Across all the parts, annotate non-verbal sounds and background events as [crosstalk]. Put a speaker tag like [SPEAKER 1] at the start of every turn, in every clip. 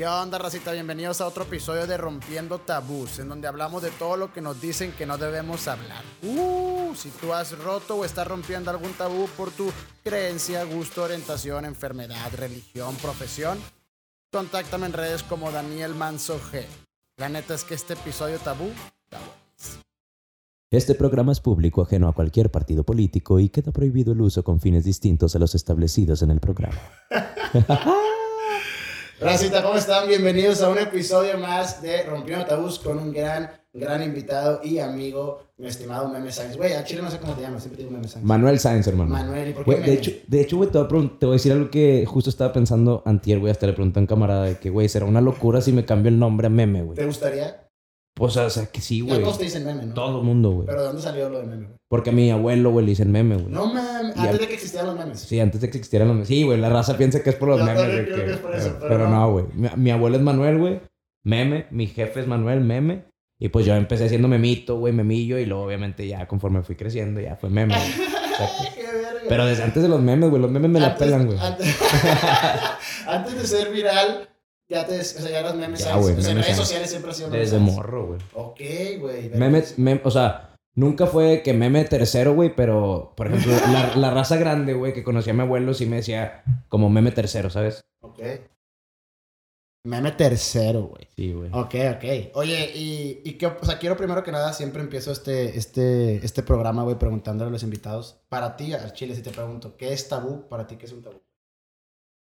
[SPEAKER 1] ¿Qué onda, racita? Bienvenidos a otro episodio de Rompiendo Tabús, en donde hablamos de todo lo que nos dicen que no debemos hablar. Uh, si tú has roto o estás rompiendo algún tabú por tu creencia, gusto, orientación, enfermedad, religión, profesión, contáctame en redes como Daniel Manso G. La neta es que este episodio tabú está bueno.
[SPEAKER 2] Este programa es público ajeno a cualquier partido político y queda prohibido el uso con fines distintos a los establecidos en el programa. [laughs]
[SPEAKER 1] Racita, ¿cómo están? Bienvenidos a un episodio más de Rompiendo Tabús con un gran, gran invitado y amigo, mi estimado Meme Sainz. Güey, a Chile no sé cómo te llamas, siempre digo Meme Sainz.
[SPEAKER 2] Manuel Sáenz, hermano.
[SPEAKER 1] Manuel, ¿y por qué
[SPEAKER 2] Güey, de
[SPEAKER 1] Meme?
[SPEAKER 2] hecho, de hecho, güey, te voy, a pregun- te voy a decir algo que justo estaba pensando antier, güey, hasta le pregunté a un camarada de que, güey, será una locura si me cambio el nombre a Meme, güey.
[SPEAKER 1] ¿Te gustaría?
[SPEAKER 2] Pues, o sea, que sí, güey.
[SPEAKER 1] todos te dicen Meme, ¿no?
[SPEAKER 2] Todo el mundo, güey.
[SPEAKER 1] Pero ¿de dónde salió lo de Meme, güey?
[SPEAKER 2] Porque a mi abuelo, güey, le dicen Meme, güey.
[SPEAKER 1] No mames, antes de que existieran los memes.
[SPEAKER 2] Sí, antes de que existieran los memes. Sí, güey, la raza piensa que es por los
[SPEAKER 1] Yo
[SPEAKER 2] memes, güey. que-
[SPEAKER 1] que es por eso,
[SPEAKER 2] pero,
[SPEAKER 1] no.
[SPEAKER 2] no, güey. Mi, mi abuelo es Manuel, güey. Meme. Mi jefe es Manuel, meme. Y pues yo empecé siendo memito, güey, memillo. Y luego, obviamente, ya conforme fui creciendo, ya fue meme. [laughs] Pero desde antes de los memes, güey. Los memes me la pelan, güey.
[SPEAKER 1] Antes, [laughs] antes de ser viral, ya te, o sea, ya eras Meme
[SPEAKER 2] Ya,
[SPEAKER 1] Sainz.
[SPEAKER 2] güey,
[SPEAKER 1] O sea, en redes sociales siempre ha sido
[SPEAKER 2] Desde morro, güey.
[SPEAKER 1] Ok, güey. verga.
[SPEAKER 2] Meme, meme, o sea, nunca fue que meme tercero, güey. Pero, por ejemplo, [laughs] la, la raza grande, güey, que conocía a mi abuelo, sí me decía como meme tercero, ¿sabes?
[SPEAKER 1] Ok. Meme tercero, güey.
[SPEAKER 2] Sí, güey.
[SPEAKER 1] Ok, ok. Oye, y, y qué, o sea, quiero primero que nada, siempre empiezo este, este, este programa, güey, preguntándole a los invitados. Para ti, al Chile, si te pregunto, ¿qué es tabú? Para ti, ¿qué es un tabú?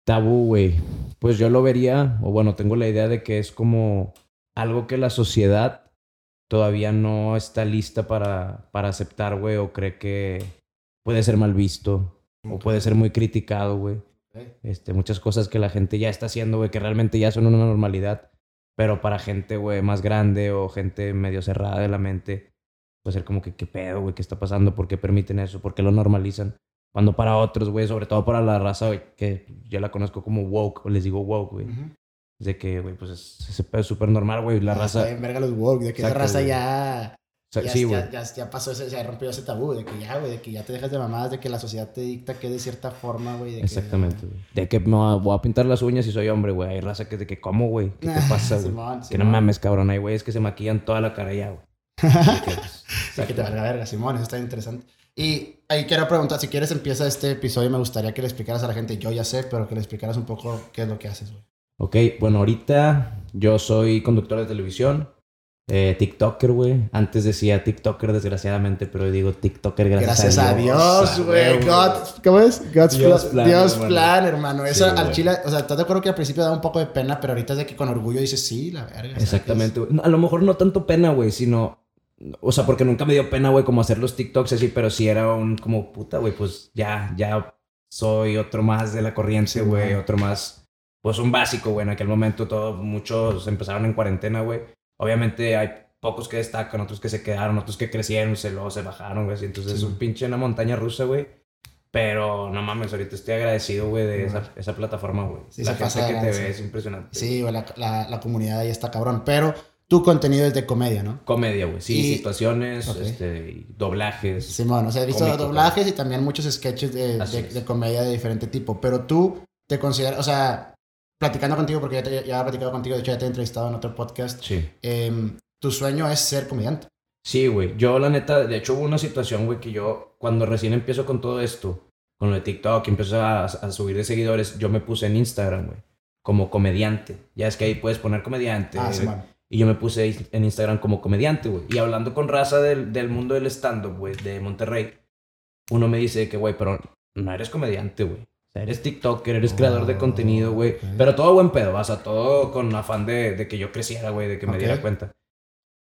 [SPEAKER 2] Tabú, güey. Pues yo lo vería, o bueno, tengo la idea de que es como algo que la sociedad todavía no está lista para, para aceptar, güey, o cree que puede ser mal visto, o puede ser muy criticado, güey. Este, muchas cosas que la gente ya está haciendo, güey, que realmente ya son una normalidad, pero para gente, güey, más grande o gente medio cerrada de la mente, puede ser como que, ¿qué pedo, güey? ¿Qué está pasando? ¿Por qué permiten eso? ¿Por qué lo normalizan? Cuando para otros, güey, sobre todo para la raza, güey, que yo la conozco como woke, o les digo woke, güey.
[SPEAKER 1] Ujú.
[SPEAKER 2] Es de que, güey, pues es, ese pedo es súper normal, güey. La
[SPEAKER 1] Ah,
[SPEAKER 2] raza.
[SPEAKER 1] bien verga los woke, de que
[SPEAKER 2] Exacto,
[SPEAKER 1] raza ya,
[SPEAKER 2] o sea,
[SPEAKER 1] ya,
[SPEAKER 2] sí, güey.
[SPEAKER 1] ya, ya, ya pasó ese, ya rompió ese tabú, de que ya, güey, de que ya te dejas de mamadas, de que la sociedad te dicta que de cierta forma, güey. de que-
[SPEAKER 2] Exactamente, güey. De que me voy a pintar las uñas y soy hombre, güey. Hay raza que es de que, ¿cómo, güey? ¿Qué te [laughs] pasa, güey?
[SPEAKER 1] Simón,
[SPEAKER 2] Que no mames, cabrón. Hay güeyes que se maquillan toda la cara ya, güey. [laughs] Que, pues,
[SPEAKER 1] Sí, que te valga verga, Simón, eso está interesante. Y ahí quiero preguntar, si quieres empieza este episodio, me gustaría que le explicaras a la gente, yo ya sé, pero que le explicaras un poco qué es lo que haces, güey.
[SPEAKER 2] Ok, bueno, ahorita yo soy conductor de televisión, eh, TikToker, güey. Antes decía TikToker, desgraciadamente, pero digo TikToker gracias,
[SPEAKER 1] Gracias a Dios, güey. God, ¿Cómo es? God's
[SPEAKER 2] Dios
[SPEAKER 1] plan, Dios
[SPEAKER 2] hermano.
[SPEAKER 1] plan, hermano. Eso
[SPEAKER 2] Sí,
[SPEAKER 1] al
[SPEAKER 2] güey.
[SPEAKER 1] chile, o sea, ¿estás de acuerdo que al principio da un poco de pena, pero ahorita es de que con orgullo dices, sí, la verga.
[SPEAKER 2] Exactamente, güey. No, A lo mejor no tanto pena, güey, sino... O sea, porque nunca me dio pena, güey, como hacer los TikToks así, pero sí era un como puta, güey, pues ya, ya soy otro más de la corriente, güey, otro más, pues un básico, güey. En aquel momento todos, muchos empezaron en cuarentena, güey. Obviamente hay pocos que destacan, otros que se quedaron, otros que crecieron, se luego se bajaron, güey. Entonces
[SPEAKER 1] Sí,
[SPEAKER 2] es un pinche una montaña rusa, güey. Pero no mames, ahorita estoy agradecido, güey, de esa, esa plataforma, güey.
[SPEAKER 1] Sí,
[SPEAKER 2] la gente que te ve es impresionante.
[SPEAKER 1] Sí, güey, la, la, la comunidad ahí está cabrón. Pero tu contenido es de comedia, ¿no?
[SPEAKER 2] Comedia, güey. Sí,
[SPEAKER 1] Y-
[SPEAKER 2] situaciones,
[SPEAKER 1] Ok.
[SPEAKER 2] este, doblajes.
[SPEAKER 1] Simón, o sea, he visto
[SPEAKER 2] Cómico,
[SPEAKER 1] doblajes y también muchos sketches de, de, comedia de diferente tipo. Pero tú te consideras, o sea, platicando contigo, porque ya, te, ya he platicado contigo, de hecho ya te he entrevistado en otro podcast,
[SPEAKER 2] Sí.
[SPEAKER 1] em, tu sueño es ser comediante.
[SPEAKER 2] Sí, güey. Yo, la neta, de hecho, hubo una situación, güey, que yo, cuando recién empiezo con todo esto, con lo de TikTok, y empiezo a, a subir de seguidores, yo me puse en Instagram, güey, como comediante. Ya es que ahí puedes poner comediante.
[SPEAKER 1] Ah. Simón.
[SPEAKER 2] Y yo me puse en Instagram como comediante, güey. Y hablando con raza del, del mundo del stand-up, güey, de Monterrey, uno me dice que, güey, pero no eres comediante, güey. O sea, eres TikToker, eres creador de
[SPEAKER 1] Oh,
[SPEAKER 2] contenido, güey.
[SPEAKER 1] ok.
[SPEAKER 2] Pero todo buen pedo, o sea, todo con afán de, de que yo creciera, güey, de que me
[SPEAKER 1] Ok.
[SPEAKER 2] diera cuenta.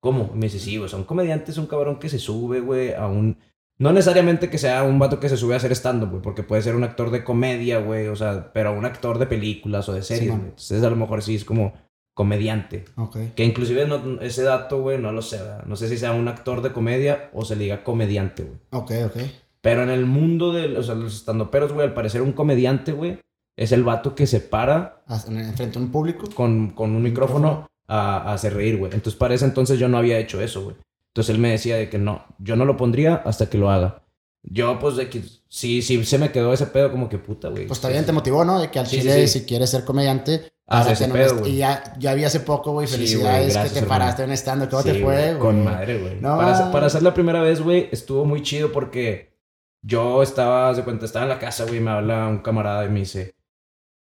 [SPEAKER 2] ¿Cómo? Me dice, sí, güey, o sea, un cabrón que se sube, güey, a un... No necesariamente que sea un vato que se sube a hacer stand-up, güey, porque puede ser un actor de comedia, güey, o sea, pero un actor de películas o de series, güey. Entonces, a lo mejor sí es como comediante.
[SPEAKER 1] Ok.
[SPEAKER 2] Que inclusive no- ese dato, güey, no lo sé, ¿verdad? No sé si sea un actor de comedia o se le diga comediante, güey.
[SPEAKER 1] Ok, ok.
[SPEAKER 2] Pero en el mundo de o sea, los estandoperos, güey, al parecer un comediante, güey, es el vato que se para
[SPEAKER 1] Enfrente a un público.
[SPEAKER 2] con, con un micrófono a, a hacer reír, güey. Entonces, para ese entonces yo no había hecho eso, güey. Entonces él me decía de que no, yo no lo pondría hasta que lo haga. Yo, pues, de que sí, sí se me quedó ese pedo como que puta, güey.
[SPEAKER 1] Pues bien, te motivó, ¿no? De que al
[SPEAKER 2] Sí,
[SPEAKER 1] chile,
[SPEAKER 2] sí, sí.
[SPEAKER 1] si quieres ser comediante,
[SPEAKER 2] Ah, pedo, güey.
[SPEAKER 1] Y ya, vi hace poco, güey.
[SPEAKER 2] Sí,
[SPEAKER 1] Felicidades que te
[SPEAKER 2] hermano.
[SPEAKER 1] paraste en un stand. ¿Cómo
[SPEAKER 2] Sí,
[SPEAKER 1] te fue, güey?
[SPEAKER 2] Con madre, güey.
[SPEAKER 1] No,
[SPEAKER 2] para, para hacer la primera vez, güey, estuvo muy chido porque yo estaba, de cuenta, estaba en la casa, güey, me habla un camarada y me dice,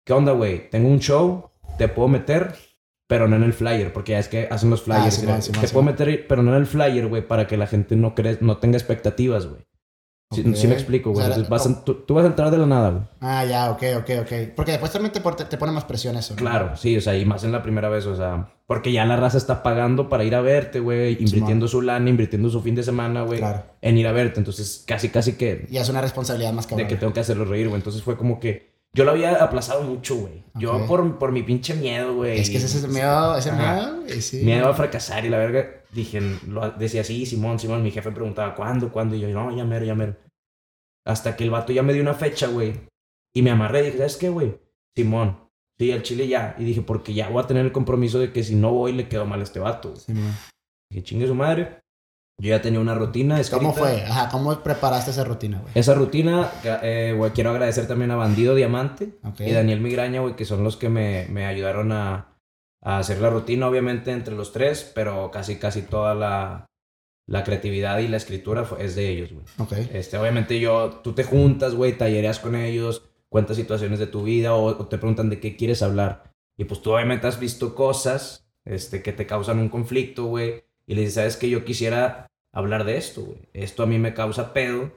[SPEAKER 2] ¿qué onda, güey? Tengo un show, te puedo meter, pero no en el flyer, porque ya es que hacen los flyers.
[SPEAKER 1] Ah,
[SPEAKER 2] te puedo meter, pero no en el flyer, güey, para que la gente no, cre no tenga expectativas, güey. Sí me explico, güey.
[SPEAKER 1] O sea,
[SPEAKER 2] Entonces vas a- tú, tú vas a entrar de la nada, güey.
[SPEAKER 1] Ah, ya, ok, ok, ok. Porque después también te, te pone más presión eso. ¿no?
[SPEAKER 2] Claro, sí, o sea, y más en la primera vez, o sea, porque ya la raza está pagando para ir a verte, güey, invirtiendo su lana, invirtiendo su fin de semana, güey,
[SPEAKER 1] Claro.
[SPEAKER 2] en ir a verte. Entonces, casi, casi que
[SPEAKER 1] Y es una responsabilidad más
[SPEAKER 2] de
[SPEAKER 1] cabrón.
[SPEAKER 2] que tengo que hacerlo reír, güey. Entonces fue como que yo lo había aplazado mucho, güey. Yo por, por mi pinche miedo, güey.
[SPEAKER 1] Es que ese es el miedo, ese miedo, sí.
[SPEAKER 2] Miedo a fracasar y la verga. Dije, lo, decía sí, Simón, Simón. Mi jefe preguntaba, ¿cuándo, cuándo? Y yo, no, ya mero, ya mero. Hasta que el vato ya me dio una fecha, güey. Y me amarré. Dije, ¿sabes qué, güey? Simón. Sí, al chile ya. Y dije, porque ya voy a tener el compromiso de que si no voy, le quedo mal a este vato. güey.
[SPEAKER 1] Sí.
[SPEAKER 2] Dije, chingue su madre. Yo ya tenía una rutina.
[SPEAKER 1] ¿Cómo
[SPEAKER 2] escrita.
[SPEAKER 1] fue? Ajá, ¿cómo preparaste esa rutina, güey?
[SPEAKER 2] Esa rutina, eh, güey, quiero agradecer también a Bandido Diamante
[SPEAKER 1] Ok.
[SPEAKER 2] y Daniel Migraña, güey, que son los que me, me ayudaron a, a hacer la rutina, obviamente, entre los tres, pero casi, casi toda la, la creatividad y la escritura fue- es de ellos, güey.
[SPEAKER 1] Ok.
[SPEAKER 2] Este, obviamente yo, tú te juntas, güey, tallereas con ellos, cuentas situaciones de tu vida o, o te preguntan de qué quieres hablar. Y pues tú obviamente has visto cosas este, que te causan un conflicto, güey. Y le dices, ¿sabes que Yo quisiera hablar de esto, güey. Esto a mí me causa pedo.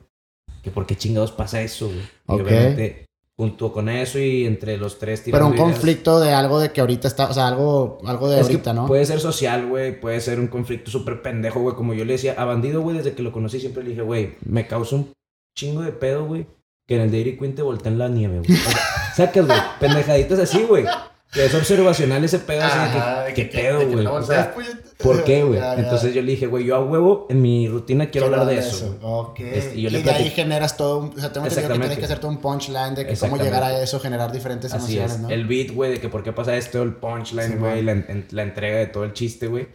[SPEAKER 2] Que por qué chingados pasa eso, güey. Obviamente, junto con eso y entre los tres
[SPEAKER 1] Pero un conflicto de algo de que ahorita está, o sea, algo, algo de
[SPEAKER 2] es que
[SPEAKER 1] ahorita, ¿no?
[SPEAKER 2] Puede ser social, güey. Puede ser un conflicto súper pendejo, güey. Como yo le decía a Bandido, güey, desde que lo conocí, siempre le dije, güey, me causa un chingo de pedo, güey. Que en el Dairy Queen te volteen la nieve, güey. O sea, sacas, güey. [laughs] Pendejaditas así, güey. Que es observacional ese pedo así
[SPEAKER 1] Ajá,
[SPEAKER 2] de que, ¿qué pedo, güey? O sea,
[SPEAKER 1] puñeta.
[SPEAKER 2] ¿por qué, güey? Entonces yo le dije, güey, yo a huevo en mi rutina quiero hablar de eso.
[SPEAKER 1] Ok.
[SPEAKER 2] Este, y
[SPEAKER 1] y
[SPEAKER 2] le
[SPEAKER 1] de ahí generas todo un... O sea, tengo entendido que tienes que hacer todo un punchline de que cómo llegar a eso, generar diferentes
[SPEAKER 2] Así
[SPEAKER 1] emociones,
[SPEAKER 2] es.
[SPEAKER 1] ¿no?
[SPEAKER 2] El beat, güey, de que por qué pasa esto, el punchline, güey,
[SPEAKER 1] man.
[SPEAKER 2] la, en- la entrega de todo el chiste, güey.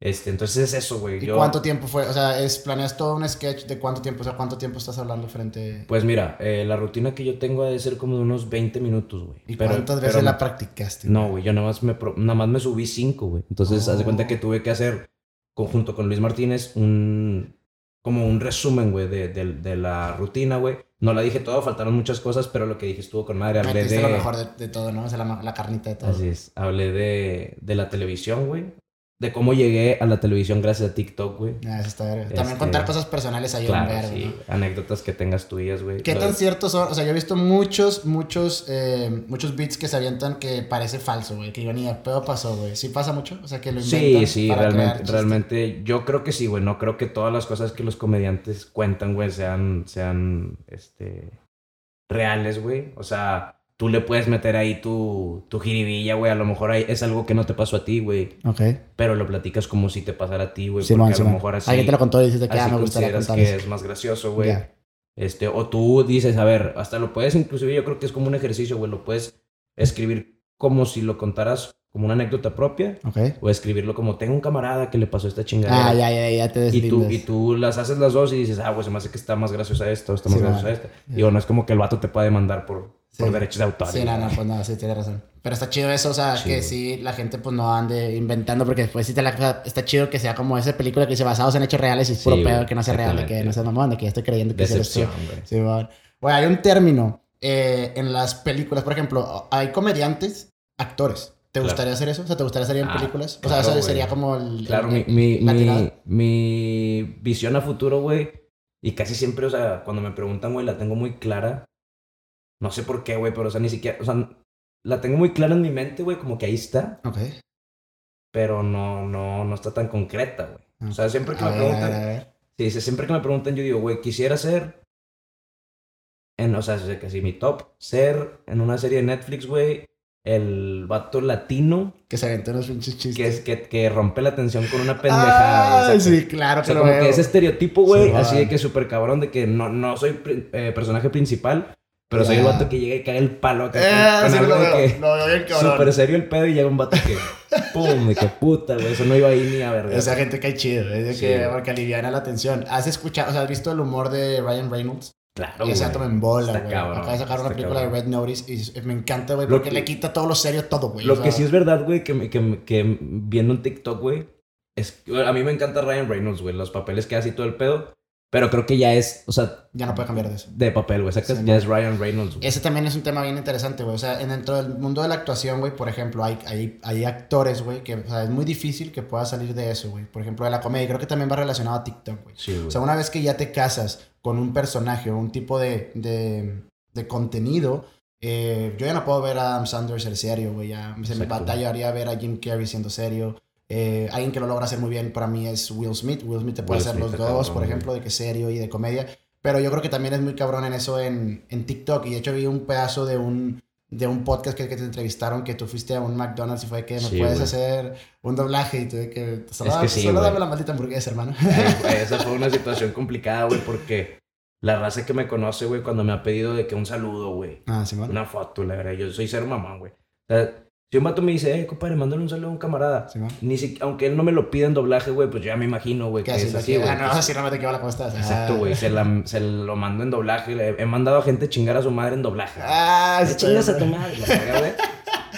[SPEAKER 2] Este, entonces es eso, güey.
[SPEAKER 1] ¿Y
[SPEAKER 2] Yo-
[SPEAKER 1] cuánto tiempo fue? O sea, es, ¿planeas todo un sketch de cuánto tiempo? O sea, ¿cuánto tiempo estás hablando frente...?
[SPEAKER 2] Pues mira, eh, la rutina que yo tengo ha de ser como de unos 20 minutos, güey.
[SPEAKER 1] ¿Y
[SPEAKER 2] Pero-
[SPEAKER 1] cuántas veces la practicaste?
[SPEAKER 2] No, güey, yo nada más me, pro- nada más me subí 5, güey. Entonces, haz de cuenta
[SPEAKER 1] Oh.
[SPEAKER 2] que tuve que hacer, conjunto con Luis Martínez, un... Como un resumen, güey, de, de- de la rutina, güey. No la dije todo, faltaron muchas cosas, pero lo que dije estuvo con madre. Hablé de...
[SPEAKER 1] lo mejor de, de todo, ¿no? O sea, la, la carnita de todo.
[SPEAKER 2] Así es. Hablé de, de la televisión, güey. De cómo llegué a la televisión gracias a TikTok, güey.
[SPEAKER 1] Ah, eso está verga. También
[SPEAKER 2] Este,
[SPEAKER 1] contar cosas personales un
[SPEAKER 2] Claro,
[SPEAKER 1] vergo,
[SPEAKER 2] sí.
[SPEAKER 1] ¿no?
[SPEAKER 2] Anécdotas que tengas tuyas, güey.
[SPEAKER 1] ¿Qué
[SPEAKER 2] Lo
[SPEAKER 1] tan
[SPEAKER 2] de-
[SPEAKER 1] ciertos son? O sea, yo he visto muchos, muchos, eh, muchos beats que se avientan que parece falso, güey. Que yo ni de pedo pasó, güey. ¿Sí pasa mucho? O sea, que lo inventan
[SPEAKER 2] Sí, sí,
[SPEAKER 1] para
[SPEAKER 2] realmente, realmente, yo creo que sí, güey. No creo que todas las cosas que los comediantes cuentan, güey, sean, sean, este, reales, güey. O sea, tú le puedes meter ahí tu, tu jiribilla, güey. A lo mejor ahí es algo que no te pasó a ti, güey.
[SPEAKER 1] Ok.
[SPEAKER 2] Pero lo platicas como si te pasara a ti, güey.
[SPEAKER 1] Sí,
[SPEAKER 2] porque
[SPEAKER 1] man,
[SPEAKER 2] a
[SPEAKER 1] sí,
[SPEAKER 2] lo
[SPEAKER 1] man.
[SPEAKER 2] mejor así,
[SPEAKER 1] Alguien te lo contó y dices que ah, me gustaría contar
[SPEAKER 2] que es más gracioso, güey.
[SPEAKER 1] Ya.
[SPEAKER 2] Este, o tú dices, a ver, hasta lo puedes, inclusive yo creo que es como un ejercicio, güey. Lo puedes escribir como si lo contaras como una anécdota propia.
[SPEAKER 1] Ok.
[SPEAKER 2] O escribirlo como, tengo un camarada que le pasó esta chingadera.
[SPEAKER 1] Ah, ya, ya, ya te
[SPEAKER 2] Y tú, y tú las haces las dos y dices, ah, pues se me hace que está más graciosa esta o está más
[SPEAKER 1] Sí,
[SPEAKER 2] graciosa
[SPEAKER 1] man.
[SPEAKER 2] esta. Digo, no es como que el vato te puede demandar por. Por derechos de autor.
[SPEAKER 1] Sí, no, no, pues no, sí, tienes razón. Pero está chido eso, o sea,
[SPEAKER 2] Sí,
[SPEAKER 1] que sí, la gente pues no ande inventando, porque después sí te la, o está chido que sea como esa película que dice basados en hechos reales y es
[SPEAKER 2] Sí,
[SPEAKER 1] puro
[SPEAKER 2] güey,
[SPEAKER 1] pedo que no sea real, de que no sea mamón, de que ya estoy creyendo que sí eres tú. Sí, man. Bueno, hay un término eh, en las películas, por ejemplo, hay comediantes, actores. ¿Te
[SPEAKER 2] Claro.
[SPEAKER 1] gustaría hacer eso? O sea, ¿te gustaría salir en
[SPEAKER 2] Ah,
[SPEAKER 1] películas? O
[SPEAKER 2] claro,
[SPEAKER 1] sea, eso sería como el...
[SPEAKER 2] Claro,
[SPEAKER 1] el-
[SPEAKER 2] mi, mi, mi, mi visión a futuro, güey, y casi siempre, o sea, cuando me preguntan, güey, la tengo muy clara. No sé por qué, güey, pero, o sea, ni siquiera, o sea, la tengo muy clara en mi mente, güey, como que ahí está,
[SPEAKER 1] Ok.
[SPEAKER 2] pero no, no, no está tan concreta, güey. O sea, siempre que
[SPEAKER 1] A
[SPEAKER 2] me
[SPEAKER 1] ver, a
[SPEAKER 2] preguntan,
[SPEAKER 1] ver, a ver.
[SPEAKER 2] Sí, siempre que me preguntan, yo digo, güey, quisiera ser. En, o sea, es casi mi top. Ser en una serie de Netflix, güey. El vato latino
[SPEAKER 1] Que se aventó unos pinches chistes.
[SPEAKER 2] que, es, que, que rompe la tensión con una pendejada.
[SPEAKER 1] Ah,
[SPEAKER 2] güey, o sea,
[SPEAKER 1] sí, claro
[SPEAKER 2] O
[SPEAKER 1] que
[SPEAKER 2] sea,
[SPEAKER 1] lo
[SPEAKER 2] como
[SPEAKER 1] veo.
[SPEAKER 2] que ese estereotipo, güey,
[SPEAKER 1] Sí,
[SPEAKER 2] así de que súper cabrón, de que no, no soy eh, personaje principal, pero soy el
[SPEAKER 1] Ya.
[SPEAKER 2] vato que llega y cae el palo acá
[SPEAKER 1] Eh,
[SPEAKER 2] con,
[SPEAKER 1] sí,
[SPEAKER 2] algo
[SPEAKER 1] lo
[SPEAKER 2] de que
[SPEAKER 1] bien cabrón.
[SPEAKER 2] súper serio el pedo y llega un vato que, pum, de que puta, güey, eso no iba ahí ni a verga.
[SPEAKER 1] Esa gente cae chido, es de
[SPEAKER 2] Sí,
[SPEAKER 1] que,
[SPEAKER 2] güey.
[SPEAKER 1] porque aliviana la tensión. ¿Has escuchado, o sea, has visto el humor de Ryan Reynolds?
[SPEAKER 2] Claro,
[SPEAKER 1] y ese me embola,
[SPEAKER 2] Está
[SPEAKER 1] güey. Acaba de sacar una película
[SPEAKER 2] cabrón.
[SPEAKER 1] de Red Notice y me encanta, güey, porque
[SPEAKER 2] que-
[SPEAKER 1] le quita todo lo serio todo, güey.
[SPEAKER 2] Lo
[SPEAKER 1] o sea,
[SPEAKER 2] que sí es verdad, güey, que, que, que viendo un TikTok, güey, es a mí me encanta Ryan Reynolds, güey, los papeles que hace y todo el pedo, pero creo que ya es, o sea,
[SPEAKER 1] Ya no puede cambiar de eso.
[SPEAKER 2] de papel, güey,
[SPEAKER 1] Sí,
[SPEAKER 2] ya
[SPEAKER 1] no.
[SPEAKER 2] es Ryan Reynolds, güey.
[SPEAKER 1] Ese también es un tema bien interesante, güey. O sea, en, dentro del mundo de la actuación, güey, por ejemplo, hay, hay, hay actores, güey, que o sea, es muy difícil que puedas salir de eso, güey. Por ejemplo, de la comedia. Creo que también va relacionado a TikTok, güey.
[SPEAKER 2] Sí.
[SPEAKER 1] O sea, una vez que ya te casas con un personaje o un tipo de, de, de contenido, eh, yo ya no puedo ver a Adam Sandler ser serio, güey. Ya se me batallaría ver a Jim Carrey siendo serio. Eh, alguien que lo logra hacer muy bien para mí es Will Smith. Will Smith te puede
[SPEAKER 2] Will
[SPEAKER 1] hacer
[SPEAKER 2] Smith
[SPEAKER 1] los dos, por ejemplo, de que serio y de comedia. Pero yo creo que también es muy cabrón en eso en, en TikTok. Y de hecho vi un pedazo de un, de un podcast que, que te entrevistaron que tú fuiste a un McDonald's y fue que me
[SPEAKER 2] Sí,
[SPEAKER 1] puedes hacer un doblaje y tuve que... Solo,
[SPEAKER 2] Es que sí,
[SPEAKER 1] solo dame la maldita hamburguesa, hermano.
[SPEAKER 2] Eh, [laughs] esa fue una situación complicada, güey, porque la raza que me conoce, güey, cuando me ha pedido de que un saludo, güey,
[SPEAKER 1] ah, Simón.
[SPEAKER 2] una foto, la verdad, yo soy ser mamá, güey. O sea, si un vato me dice, eh, compadre, mándale un saludo a un camarada,
[SPEAKER 1] Simón.
[SPEAKER 2] ni si, aunque él no me lo pida en doblaje, güey, pues yo ya me imagino, güey,
[SPEAKER 1] ¿Qué
[SPEAKER 2] que
[SPEAKER 1] haces?
[SPEAKER 2] es así, güey.
[SPEAKER 1] Ah, no, así no me te quedo la costa.
[SPEAKER 2] Exacto, güey. Se, se lo mando en doblaje. Le- He mandado a gente chingar a su madre en doblaje.
[SPEAKER 1] Ah, sí,
[SPEAKER 2] chingas a tu madre, güey.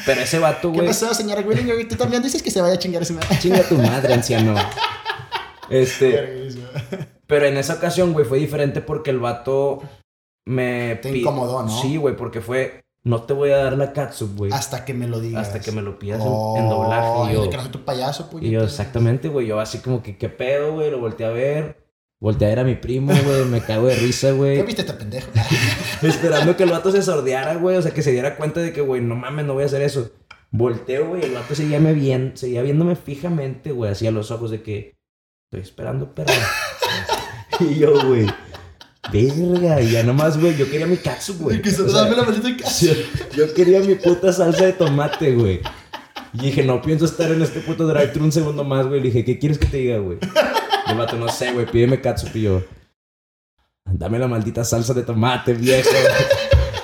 [SPEAKER 2] Pero ese vato,
[SPEAKER 1] ¿Qué
[SPEAKER 2] güey.
[SPEAKER 1] pasó, señora Willinger? Tú también dices que se vaya a chingar ese madre.
[SPEAKER 2] Chinga a tu madre, anciano. Este. Pero en esa ocasión, güey, fue diferente porque el vato me.
[SPEAKER 1] Te incomodó, ¿no?
[SPEAKER 2] Sí, güey, porque fue. No te voy a dar la catsup, güey.
[SPEAKER 1] Hasta que me lo digas.
[SPEAKER 2] Hasta que me lo pidas en-
[SPEAKER 1] Oh,
[SPEAKER 2] en, doblaje. Y yo,
[SPEAKER 1] que no soy tu payaso,
[SPEAKER 2] y yo, exactamente, güey. Yo así como que, ¿qué pedo, güey? Lo volteé a ver. Volteé a ver a mi primo, güey. Me cago de risa,
[SPEAKER 1] ¿Qué
[SPEAKER 2] güey.
[SPEAKER 1] viste este pendejo? [laughs]
[SPEAKER 2] Esperando que el vato se sordeara, güey. O sea, que se diera cuenta de que, güey, no mames, no voy a hacer eso. Volteo, güey. El vato seguía, me bien, seguía viéndome fijamente, güey. Así a los ojos de que estoy esperando, perra. [laughs] y yo, güey. Verga. Y ya nomás, güey. Yo quería mi katsu, güey.
[SPEAKER 1] Que se dame la maldita casa.
[SPEAKER 2] yo, yo quería mi puta salsa de tomate, güey. Y dije, no pienso estar en este puto drive-thru un segundo más, güey. Le dije, ¿qué quieres que te diga, güey? El vato, no sé, güey, pídeme catsup. Y yo, dame la maldita salsa de tomate, viejo.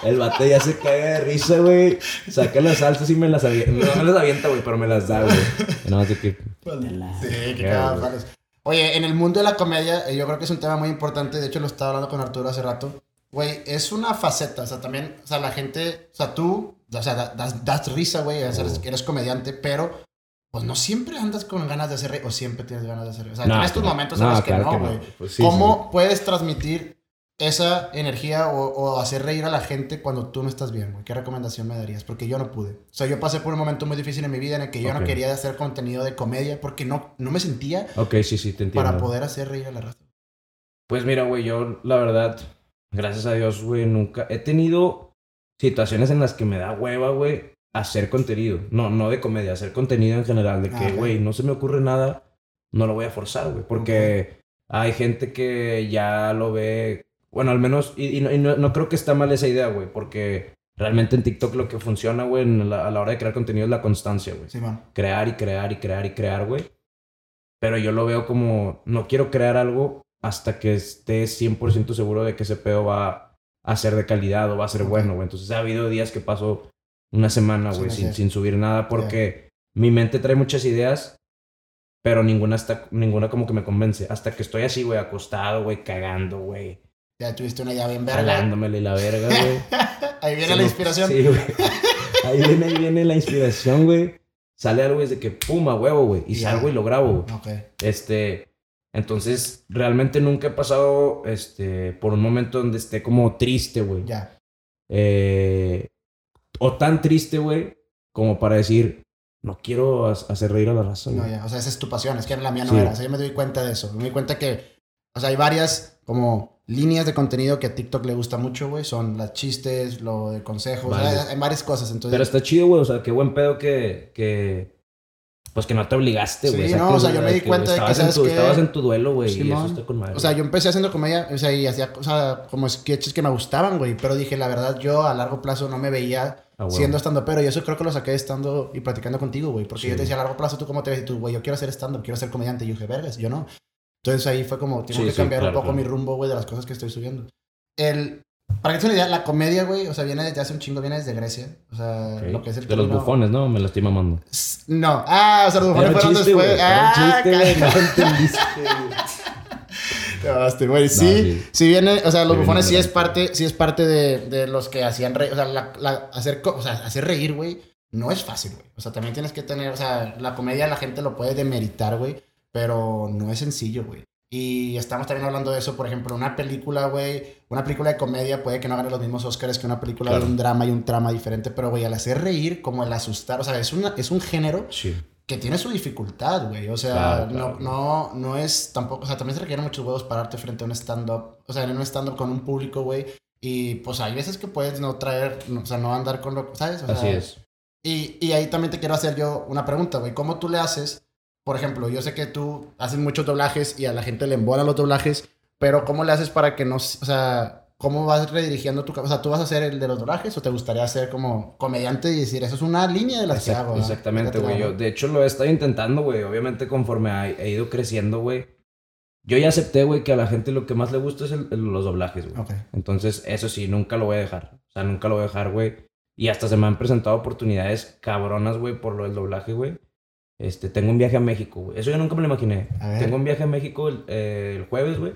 [SPEAKER 2] El vato ya se cae de risa, güey. Saca las salsas y me las avienta. No me las avienta, güey, pero me las da, güey. Más de que...
[SPEAKER 1] Sí, qué Oye, en el mundo de la comedia, eh, yo creo que es un tema muy importante. De hecho, lo estaba hablando con Arturo hace rato. Güey, es una faceta. O sea, también, o sea, la gente, o sea, tú, o sea, da- das, das risa, güey, eres,
[SPEAKER 2] Oh.
[SPEAKER 1] eres comediante, pero pues no siempre andas con ganas de hacer o siempre tienes ganas de hacer. O sea,
[SPEAKER 2] No,
[SPEAKER 1] tienes tus momentos
[SPEAKER 2] No,
[SPEAKER 1] en los que
[SPEAKER 2] claro
[SPEAKER 1] no, güey.
[SPEAKER 2] Pues sí,
[SPEAKER 1] ¿Cómo puedes transmitir esa energía o, o hacer reír a la gente cuando tú no estás bien, güey? ¿Qué recomendación me darías? Porque yo no pude. O sea, yo pasé por un momento muy difícil en mi vida en el que yo no quería hacer contenido de comedia porque no, no me sentía
[SPEAKER 2] Ok, sí, sí, te entiendo.
[SPEAKER 1] para poder hacer reír a la raza.
[SPEAKER 2] Pues mira, güey, yo la verdad, gracias a Dios, güey, nunca he tenido situaciones en las que me da hueva, güey, hacer contenido. No, no de comedia, hacer contenido en general. De
[SPEAKER 1] Ah,
[SPEAKER 2] que, güey, no se me ocurre nada, no lo voy a forzar, güey. Porque hay gente que ya lo ve, bueno, al menos, y, y no, y no- no creo que está mal esa idea, güey, porque realmente en TikTok lo que funciona, güey, a la hora de crear contenido es la constancia, güey
[SPEAKER 1] Simón.
[SPEAKER 2] crear y crear y crear y crear, güey. Pero yo lo veo como, no quiero crear algo hasta que esté 100% seguro de que ese pedo va a ser de calidad o va a ser
[SPEAKER 1] Ok.
[SPEAKER 2] bueno, güey. Entonces ha habido días que paso una semana,
[SPEAKER 1] Sin
[SPEAKER 2] güey, sin,
[SPEAKER 1] hacer.
[SPEAKER 2] sin subir nada porque mi mente trae muchas ideas, pero ninguna, está, ninguna como que me convence. Hasta que estoy así, güey, acostado, güey, cagando, güey,
[SPEAKER 1] Ya tuviste una llave en verga.
[SPEAKER 2] jalándomele la verga, güey. [laughs]
[SPEAKER 1] Ahí viene la inspiración.
[SPEAKER 2] Sí, güey. Ahí viene, ahí viene la inspiración, güey. Sale algo desde que puma, huevo, güey. Y salgo y lo grabo, güey.
[SPEAKER 1] Ok.
[SPEAKER 2] Este. Entonces, realmente nunca he pasado este, por un momento donde esté como triste, güey.
[SPEAKER 1] Ya.
[SPEAKER 2] Eh, o tan triste, güey, como para decir, no quiero ha- hacer reír a la raza.
[SPEAKER 1] No, ya. O sea, esa es tu pasión. Es que la mía no
[SPEAKER 2] Sí.
[SPEAKER 1] era. O sea, yo me doy cuenta de eso. Me doy cuenta que, o sea, hay varias como líneas de contenido que a TikTok le gusta mucho, güey. Son las chistes, lo de consejos. o sea,
[SPEAKER 2] Vale.
[SPEAKER 1] hay varias cosas. Entonces,
[SPEAKER 2] Pero está chido, güey. O sea, qué buen pedo que. que pues que no te obligaste,
[SPEAKER 1] Sí,
[SPEAKER 2] güey.
[SPEAKER 1] no,
[SPEAKER 2] Sacas,
[SPEAKER 1] o sea, yo me di cuenta de que,
[SPEAKER 2] estabas en
[SPEAKER 1] ¿sabes
[SPEAKER 2] tu,
[SPEAKER 1] qué?
[SPEAKER 2] Estabas en tu duelo, güey. y
[SPEAKER 1] Simón.
[SPEAKER 2] eso está con madre.
[SPEAKER 1] O sea, yo empecé haciendo comedia, o sea, y hacía sea, como sketches que me gustaban, güey. Pero dije, la verdad, yo a largo plazo no me veía
[SPEAKER 2] Ah, huevo.
[SPEAKER 1] siendo estando pero Y eso creo que lo saqué estando y platicando contigo, güey. Porque
[SPEAKER 2] Sí.
[SPEAKER 1] yo te decía, a largo plazo, ¿tú cómo te ves? Y tú, güey, yo quiero hacer stand-up, quiero ser comediante. Y yo dije, vergas, yo no. Entonces ahí fue como, tengo
[SPEAKER 2] Sí,
[SPEAKER 1] que
[SPEAKER 2] sí,
[SPEAKER 1] cambiar
[SPEAKER 2] claro,
[SPEAKER 1] un poco
[SPEAKER 2] claro.
[SPEAKER 1] mi rumbo, güey, de las cosas que estoy subiendo. El... Para que te una idea, la comedia, güey, o sea, viene desde hace un chingo, viene desde Grecia. O sea,
[SPEAKER 2] Ok.
[SPEAKER 1] lo que es el
[SPEAKER 2] De los bufones, ¿no? Me lo estoy mamando.
[SPEAKER 1] No. Ah, o sea, los bufones fueron después.
[SPEAKER 2] Era
[SPEAKER 1] Ah,
[SPEAKER 2] un chiste, güey. No entendiste, [laughs] güey.
[SPEAKER 1] Te güey. Sí, sí, viene, o sea, los bufones sí es parte, sí es parte de, de los que hacían reír, o sea, la, la, hacer, o sea, hacer reír, güey, no es fácil, güey. O sea, también tienes que tener, o sea, la comedia la gente lo puede demeritar, güey, pero no es sencillo, güey. Y estamos también hablando de eso, por ejemplo, una película, güey, una película de comedia puede que no gane los mismos Oscars que una película de un drama y un trama diferente, pero, güey, al hacer reír, como el asustar, o sea, es, una, es un género que tiene su dificultad, güey. O sea, no, no, no es tampoco, o sea, también se requieren muchos huevos pararte frente a un stand-up, o sea, en un stand-up con un público, güey. Y pues hay veces que puedes no traer, o sea, no andar con lo, ¿sabes?
[SPEAKER 2] Así es.
[SPEAKER 1] Y, y ahí también te quiero hacer yo una pregunta, güey. ¿Cómo tú le haces? Por ejemplo, yo sé que tú haces muchos doblajes y a la gente le embolan los doblajes, pero ¿cómo le haces para que no, o sea, cómo vas redirigiendo tu, o sea, tú vas a hacer el de los doblajes o te gustaría ser como comediante y decir, eso es una línea de las que hago.
[SPEAKER 2] Exactamente, güey. Yo, de hecho, lo he estado intentando, güey. Obviamente, conforme he ido creciendo, güey. Yo ya acepté, güey, que a la gente lo que más le gusta es los doblajes, güey. Entonces, eso sí, nunca lo voy a dejar. O sea, nunca lo voy a dejar, güey. Y hasta se me han presentado oportunidades cabronas, güey, por lo del doblaje, güey. Este, tengo un viaje a México, güey. Eso yo nunca me lo imaginé. Tengo un viaje a México el, eh, el jueves, güey.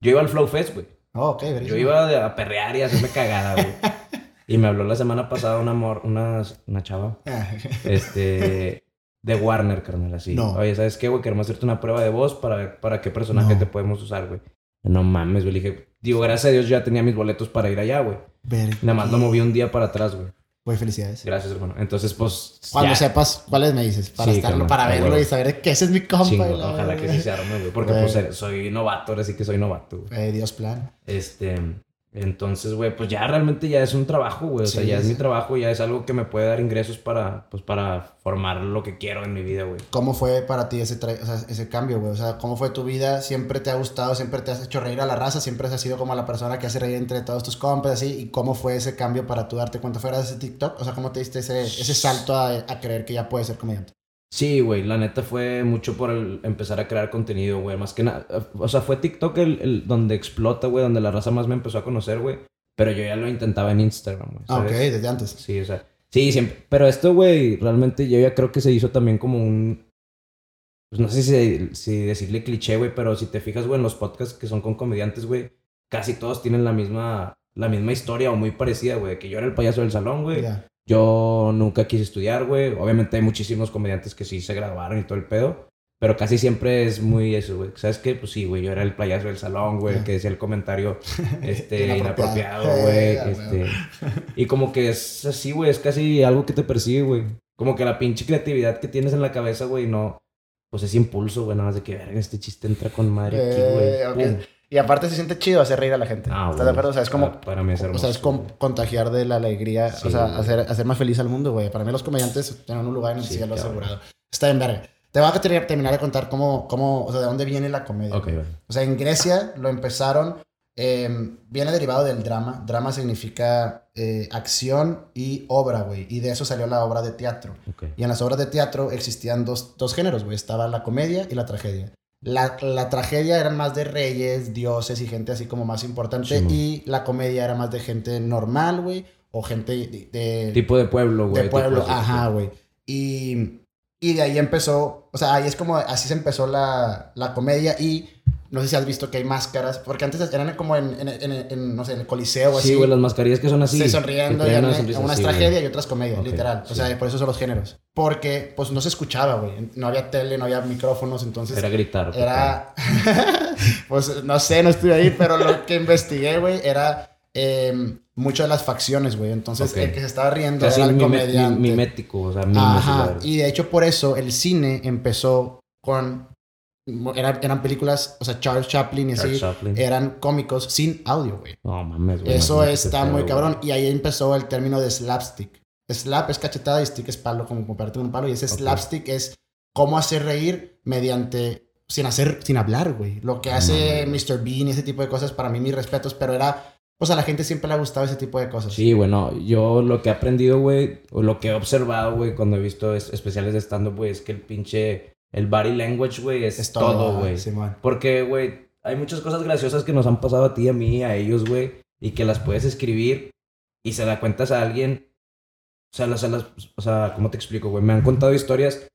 [SPEAKER 2] Yo iba al Flow Fest, güey.
[SPEAKER 1] Oh,
[SPEAKER 2] Yo iba a perrear y a hacerme cagada, güey. [laughs] y me habló la semana pasada una, amor, una, una chava. Ah. este. [laughs] De Warner, carnal, así. Oye, ¿sabes qué, güey? Queremos hacerte una prueba de voz para ver para qué personaje te podemos usar, güey. No mames, güey. Le dije, digo, gracias a Dios ya tenía mis boletos para ir allá, güey. Nada más lo moví un día para atrás, güey.
[SPEAKER 1] Güey, felicidades.
[SPEAKER 2] Gracias, hermano. Entonces, pues.
[SPEAKER 1] Cuando sepas cuáles me dices, para estarlo, para verlo y saber que ese es mi compa.
[SPEAKER 2] ojalá que sí se arme, güey. Porque, pues, soy novato, ahora sí que soy novato.
[SPEAKER 1] Eh, Dios plan.
[SPEAKER 2] Este. Entonces, güey, pues ya realmente ya es un trabajo, güey. O sea, ya es mi trabajo, ya es algo que me puede dar ingresos para, pues, para formar lo que quiero en mi vida, güey.
[SPEAKER 1] ¿Cómo fue para ti ese, o sea, ese cambio, güey? O sea, ¿cómo fue tu vida? ¿Siempre te ha gustado? ¿Siempre te has hecho reír a la raza? ¿Siempre has sido como la persona que hace reír entre todos tus compas, así? ¿Y cómo fue ese cambio para tú darte cuenta fuera de ese TikTok? O sea, ¿cómo te diste ese, ese salto a, a creer que ya puedes ser comediante?
[SPEAKER 2] Sí, güey, la neta fue mucho por empezar a crear contenido, güey. Más que nada, o sea, fue TikTok el, el donde explota, güey, donde la raza más me empezó a conocer, güey. Pero yo ya lo intentaba en Instagram, güey.
[SPEAKER 1] Ah, ok, desde antes.
[SPEAKER 2] Sí, o sea, sí, siempre. Pero esto, güey, realmente yo ya creo que se hizo también como un. Pues no sé si, si decirle cliché, güey, pero si te fijas, güey, en los podcasts que son con comediantes, güey, casi todos tienen la misma, la misma historia o muy parecida, güey. Que yo era el payaso del salón, güey. Yo nunca quise estudiar, güey. Obviamente hay muchísimos comediantes que sí se graduaron y todo el pedo. Pero casi siempre es muy eso, güey. ¿Sabes qué? Pues sí, güey. Yo era el payaso del salón, güey. Que decía el comentario [laughs] este, inapropiado, güey. este, y como que es así, güey. Es casi algo que te persigue, güey. Como que la pinche creatividad que tienes en la cabeza, güey, no... Pues es impulso, güey. Nada más de que, verga, este chiste entra con madre aquí, güey.
[SPEAKER 1] Eh, y aparte se siente chido hacer reír a la gente. Ah, ¿Estás de acuerdo? O sea, es como...
[SPEAKER 2] Para, mí es hermoso.
[SPEAKER 1] O sea, es contagiar de la alegría. o sea, hacer, hacer más feliz al mundo, güey. Para mí los comediantes tienen un lugar en el cielo asegurado. Está en verga. Te voy a terminar de contar cómo, cómo, o sea, de dónde viene la comedia.
[SPEAKER 2] Okay,
[SPEAKER 1] O sea, en Grecia lo empezaron, em, viene derivado del drama. Drama significa eh, acción y obra, güey. Y de eso salió la obra de teatro. Y en las obras de teatro existían dos, dos géneros, güey. Estaba la comedia y la tragedia. La, la, tragedia era más de reyes, dioses y gente así como más importante. y la comedia era más de gente normal, güey. O gente de,
[SPEAKER 2] Tipo de pueblo, güey.
[SPEAKER 1] De pueblo, ajá, güey. Y, y de ahí empezó, o sea, ahí es como, así se empezó la, la comedia. Y no sé si has visto que hay máscaras, porque antes eran como en, en, en, no sé, en el coliseo o así.
[SPEAKER 2] Sí, güey, las mascarillas que son así.
[SPEAKER 1] Sí, sonriendo, y unas tragedias y otras comedias, literal. O sea, por eso son los géneros. Porque, pues, no se escuchaba, güey. No había tele, no había micrófonos, entonces...
[SPEAKER 2] Era gritar.
[SPEAKER 1] Era... [laughs] pues, no sé, no estuve ahí, pero lo que investigué, güey, era... Eh, mucho de las facciones, güey. Entonces, el que se estaba riendo
[SPEAKER 2] era el comediante. mimético, o sea,
[SPEAKER 1] Ajá. Y de hecho, por eso el cine empezó con eran películas, o sea, Charles Chaplin y así, eran cómicos sin audio, güey.
[SPEAKER 2] No mames, güey.
[SPEAKER 1] Eso está muy cabrón. Y ahí empezó el término de slapstick. Slap es cachetada y stick es palo, como compararte un palo. Y ese slapstick es cómo hacer reír mediante. Sin hacer, sin hablar, güey. Lo que hace Mr. Bean y ese tipo de cosas, para mí, mis respetos, pero era. O a la gente siempre le ha gustado ese tipo de cosas.
[SPEAKER 2] Sí, bueno, yo lo que he aprendido, güey, o lo que he observado, güey, cuando he visto especiales de stand-up, güey, es que el pinche el body language, güey, es, todo, güey. Porque, güey, hay muchas cosas graciosas que nos han pasado a ti, a mí, a ellos, güey, y que las puedes escribir y se la cuentas a alguien. O sea, las, las, o sea, ¿cómo te explico, güey? Me han contado historias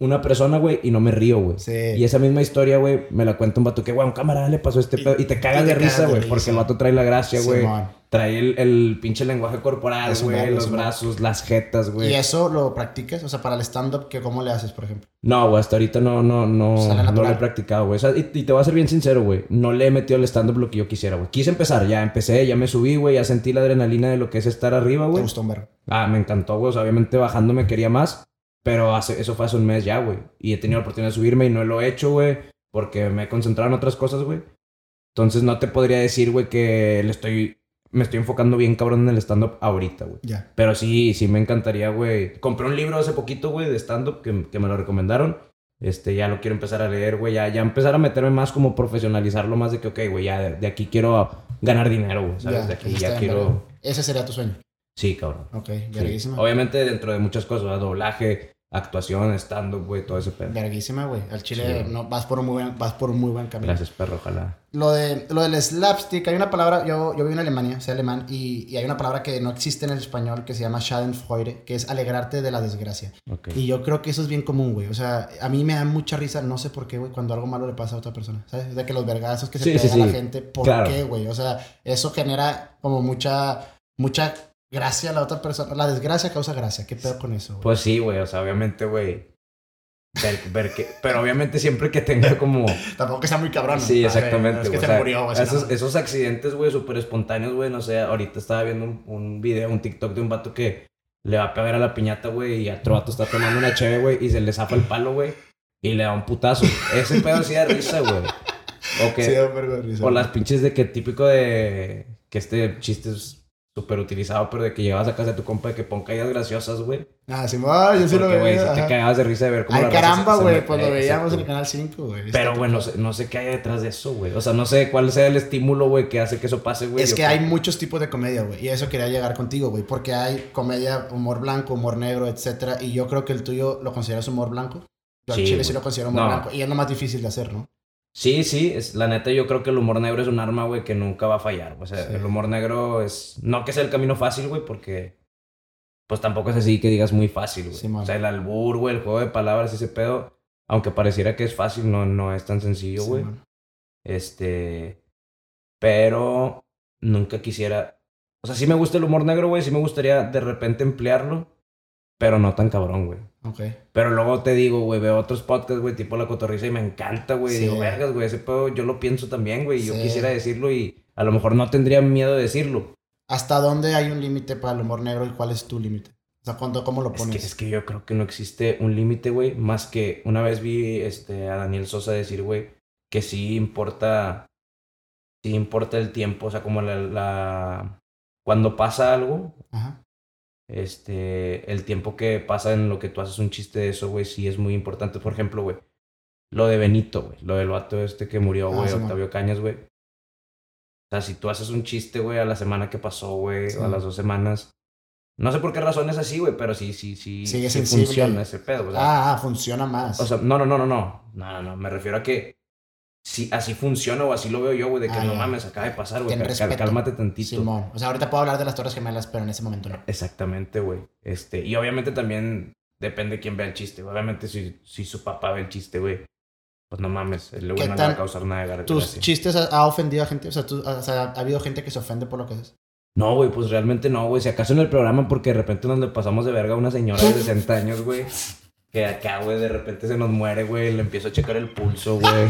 [SPEAKER 2] una persona, güey, y no me río, güey.
[SPEAKER 1] Sí.
[SPEAKER 2] Y esa misma historia, güey, me la cuenta un vato que, güey, un camarada le pasó este
[SPEAKER 1] Y-
[SPEAKER 2] pedo. Y te cagas
[SPEAKER 1] y
[SPEAKER 2] de
[SPEAKER 1] cagas
[SPEAKER 2] risa, güey. Porque el vato trae la gracia, güey.
[SPEAKER 1] Simón.
[SPEAKER 2] Trae el, el pinche lenguaje corporal, güey. Los brazos, las jetas, güey.
[SPEAKER 1] ¿Y eso lo practicas? O sea, para el stand-up, ¿qué- ¿cómo le haces, por ejemplo?
[SPEAKER 2] No, güey, hasta ahorita no, no, no, no lo he practicado, güey. O sea, y, y te voy a ser bien sincero, güey. No le he metido al stand-up lo que yo quisiera, güey. Quise empezar, ya empecé, ya me subí, güey. Ya sentí la adrenalina de lo que es estar arriba,
[SPEAKER 1] ¿Te
[SPEAKER 2] güey.
[SPEAKER 1] gustó un verbo?
[SPEAKER 2] Ah, me encantó, güey. O sea, obviamente bajando me quería más. Pero hace, eso fue hace un mes ya, güey. Y he tenido la oportunidad de subirme y no lo he hecho, güey. Porque me he concentrado en otras cosas, güey. Entonces no te podría decir, güey, que le estoy... Me estoy enfocando bien cabrón en el stand-up ahorita, güey.
[SPEAKER 1] Ya.
[SPEAKER 2] Pero sí, sí me encantaría, güey. Compré un libro hace poquito, güey, de stand-up que, que me lo recomendaron. Este, ya lo quiero empezar a leer, güey. Ya, ya empezar a meterme más como profesionalizarlo más de que, ok, güey, ya de, de aquí quiero ganar dinero, güey, ¿sabes?
[SPEAKER 1] Ya,
[SPEAKER 2] de aquí ya quiero...
[SPEAKER 1] Ese sería tu sueño.
[SPEAKER 2] Sí, cabrón.
[SPEAKER 1] Ok,
[SPEAKER 2] Sí. Obviamente dentro de muchas cosas, ¿verdad? doblaje, actuación, stand-up, güey, todo ese pedo.
[SPEAKER 1] Verguísima, güey. Al chile
[SPEAKER 2] Sí.
[SPEAKER 1] no, vas, por un muy buen, vas por un muy buen camino.
[SPEAKER 2] Gracias, perro, ojalá.
[SPEAKER 1] Lo, de, lo del slapstick, hay una palabra, yo, yo vivo en Alemania, soy alemán, y, y hay una palabra que no existe en el español que se llama Schadenfreude, que es alegrarte de la desgracia. Y yo creo que eso es bien común, güey. O sea, a mí me da mucha risa, no sé por qué, güey, cuando algo malo le pasa a otra persona. ¿Sabes? De que los vergazos que se
[SPEAKER 2] Sí,
[SPEAKER 1] pegan
[SPEAKER 2] sí,
[SPEAKER 1] a la gente, ¿por
[SPEAKER 2] Claro.
[SPEAKER 1] qué, güey? O sea, eso genera como mucha, mucha gracia a la otra persona. La desgracia causa gracia. ¿Qué pedo con eso, güey?
[SPEAKER 2] Pues sí, güey, o sea, obviamente, güey. Ver, ver que, pero obviamente siempre que tenga como... [laughs]
[SPEAKER 1] Tampoco que sea muy cabrón.
[SPEAKER 2] Sí,
[SPEAKER 1] A ver,
[SPEAKER 2] exactamente.
[SPEAKER 1] Es que se
[SPEAKER 2] sea,
[SPEAKER 1] murió, güey.
[SPEAKER 2] esos,
[SPEAKER 1] no-
[SPEAKER 2] esos accidentes, güey, súper espontáneos, güey. No sé, ahorita estaba viendo un, un video, un TikTok de un vato que le va a pegar a la piñata, güey, y otro vato está tomando una cheve, güey, y se le zapa el palo, güey, y le da un putazo. Ese pedo sí da risa, güey. O que,
[SPEAKER 1] Sí, da un de risa,
[SPEAKER 2] las pinches de que típico de que este chiste es súper utilizado, pero de que llegabas a casa de tu compa de que pon caídas graciosas, güey.
[SPEAKER 1] Ah, sí, ay, yo sí lo
[SPEAKER 2] Porque, güey,
[SPEAKER 1] veía.
[SPEAKER 2] si te cagabas de risa de ver cómo
[SPEAKER 1] Ay,
[SPEAKER 2] la
[SPEAKER 1] caramba, güey, pues lo
[SPEAKER 2] eh,
[SPEAKER 1] veíamos en el canal 5, güey.
[SPEAKER 2] Pero, güey, no sé, no sé qué hay detrás de eso, güey. O sea, no sé cuál sea el estímulo, güey, que hace que eso pase, güey.
[SPEAKER 1] Es que
[SPEAKER 2] creo-
[SPEAKER 1] hay muchos tipos de comedia, güey. Y eso quería llegar contigo, güey. Porque hay comedia, humor blanco, humor negro, etcétera. Y yo creo que el tuyo lo consideras humor blanco. Yo al
[SPEAKER 2] Sí,
[SPEAKER 1] chile sí
[SPEAKER 2] güey.
[SPEAKER 1] lo considero humor
[SPEAKER 2] No.
[SPEAKER 1] blanco. Y es lo más difícil de hacer, ¿no?
[SPEAKER 2] Sí, sí, es, la neta yo creo que el humor negro es un arma, güey, que nunca va a fallar. O sea,
[SPEAKER 1] Sí.
[SPEAKER 2] el humor negro es... No que sea el camino fácil, güey, porque... Pues tampoco es así que digas muy fácil, güey.
[SPEAKER 1] Sí,
[SPEAKER 2] o sea, el albur, güey, el juego de palabras, ese pedo... Aunque pareciera que es fácil, no, no es tan sencillo, güey. este... Pero nunca quisiera... O sea, sí me gusta el humor negro, güey. Sí me gustaría de repente emplearlo. Pero no tan cabrón, güey.
[SPEAKER 1] Ok.
[SPEAKER 2] Pero luego te digo, güey, veo otros podcasts, güey, tipo La Cotorrisa y me encanta, güey.
[SPEAKER 1] Sí.
[SPEAKER 2] Digo, vergas, güey, ese pedo yo lo pienso también, güey. Yo
[SPEAKER 1] Sí.
[SPEAKER 2] quisiera decirlo y a lo mejor no tendría miedo de decirlo.
[SPEAKER 1] ¿Hasta dónde hay un límite para el humor negro y cuál es tu límite? O sea, ¿cuánto, ¿cómo lo
[SPEAKER 2] Es
[SPEAKER 1] pones?
[SPEAKER 2] que, es que yo creo que no existe un límite, güey. Más que una vez vi este, a Daniel Sosa decir, güey, que sí importa. Sí importa el tiempo. O sea, como la. la- cuando pasa algo,
[SPEAKER 1] Ajá.
[SPEAKER 2] Este, el tiempo que pasa en lo que tú haces un chiste de eso, güey, sí es muy importante. Por ejemplo, güey, lo de Benito, güey, lo del vato este que murió,
[SPEAKER 1] Ah,
[SPEAKER 2] güey,
[SPEAKER 1] sí, man.
[SPEAKER 2] Octavio Cañas, güey. O sea, si tú haces un chiste, güey, a la semana que pasó, güey,
[SPEAKER 1] Sí.
[SPEAKER 2] o a las dos semanas. No sé por qué razón es así, güey, pero sí, sí, sí. Sí
[SPEAKER 1] sensible.
[SPEAKER 2] funciona ese pedo. O sea,
[SPEAKER 1] Ah, ah, funciona más.
[SPEAKER 2] o sea, no, no, no, no, no. No, no, no. Me refiero a que si así funciona o así lo veo yo, güey, de que
[SPEAKER 1] Ah,
[SPEAKER 2] no
[SPEAKER 1] ya.
[SPEAKER 2] mames, acaba de pasar, güey. Cálmate tantito.
[SPEAKER 1] Simón. O sea, ahorita puedo hablar de las Torres Gemelas, pero en ese momento no.
[SPEAKER 2] Exactamente, güey. Este, y obviamente también depende de quién vea el chiste. Obviamente si, si su papá ve el chiste, güey, pues no mames, el güey
[SPEAKER 1] ¿Qué
[SPEAKER 2] no le va a causar nada de
[SPEAKER 1] ¿Tus
[SPEAKER 2] gracia.
[SPEAKER 1] chistes ha, ha ofendido a gente? O sea, tú- o sea, ¿ha habido gente que se ofende por lo que haces?
[SPEAKER 2] No, güey, pues realmente no, güey. Si acaso en el programa, porque de repente nos le pasamos de verga a una señora de [laughs] 60 años, güey. Que acá, güey, de repente se nos muere, güey. Le empiezo a checar el pulso, güey.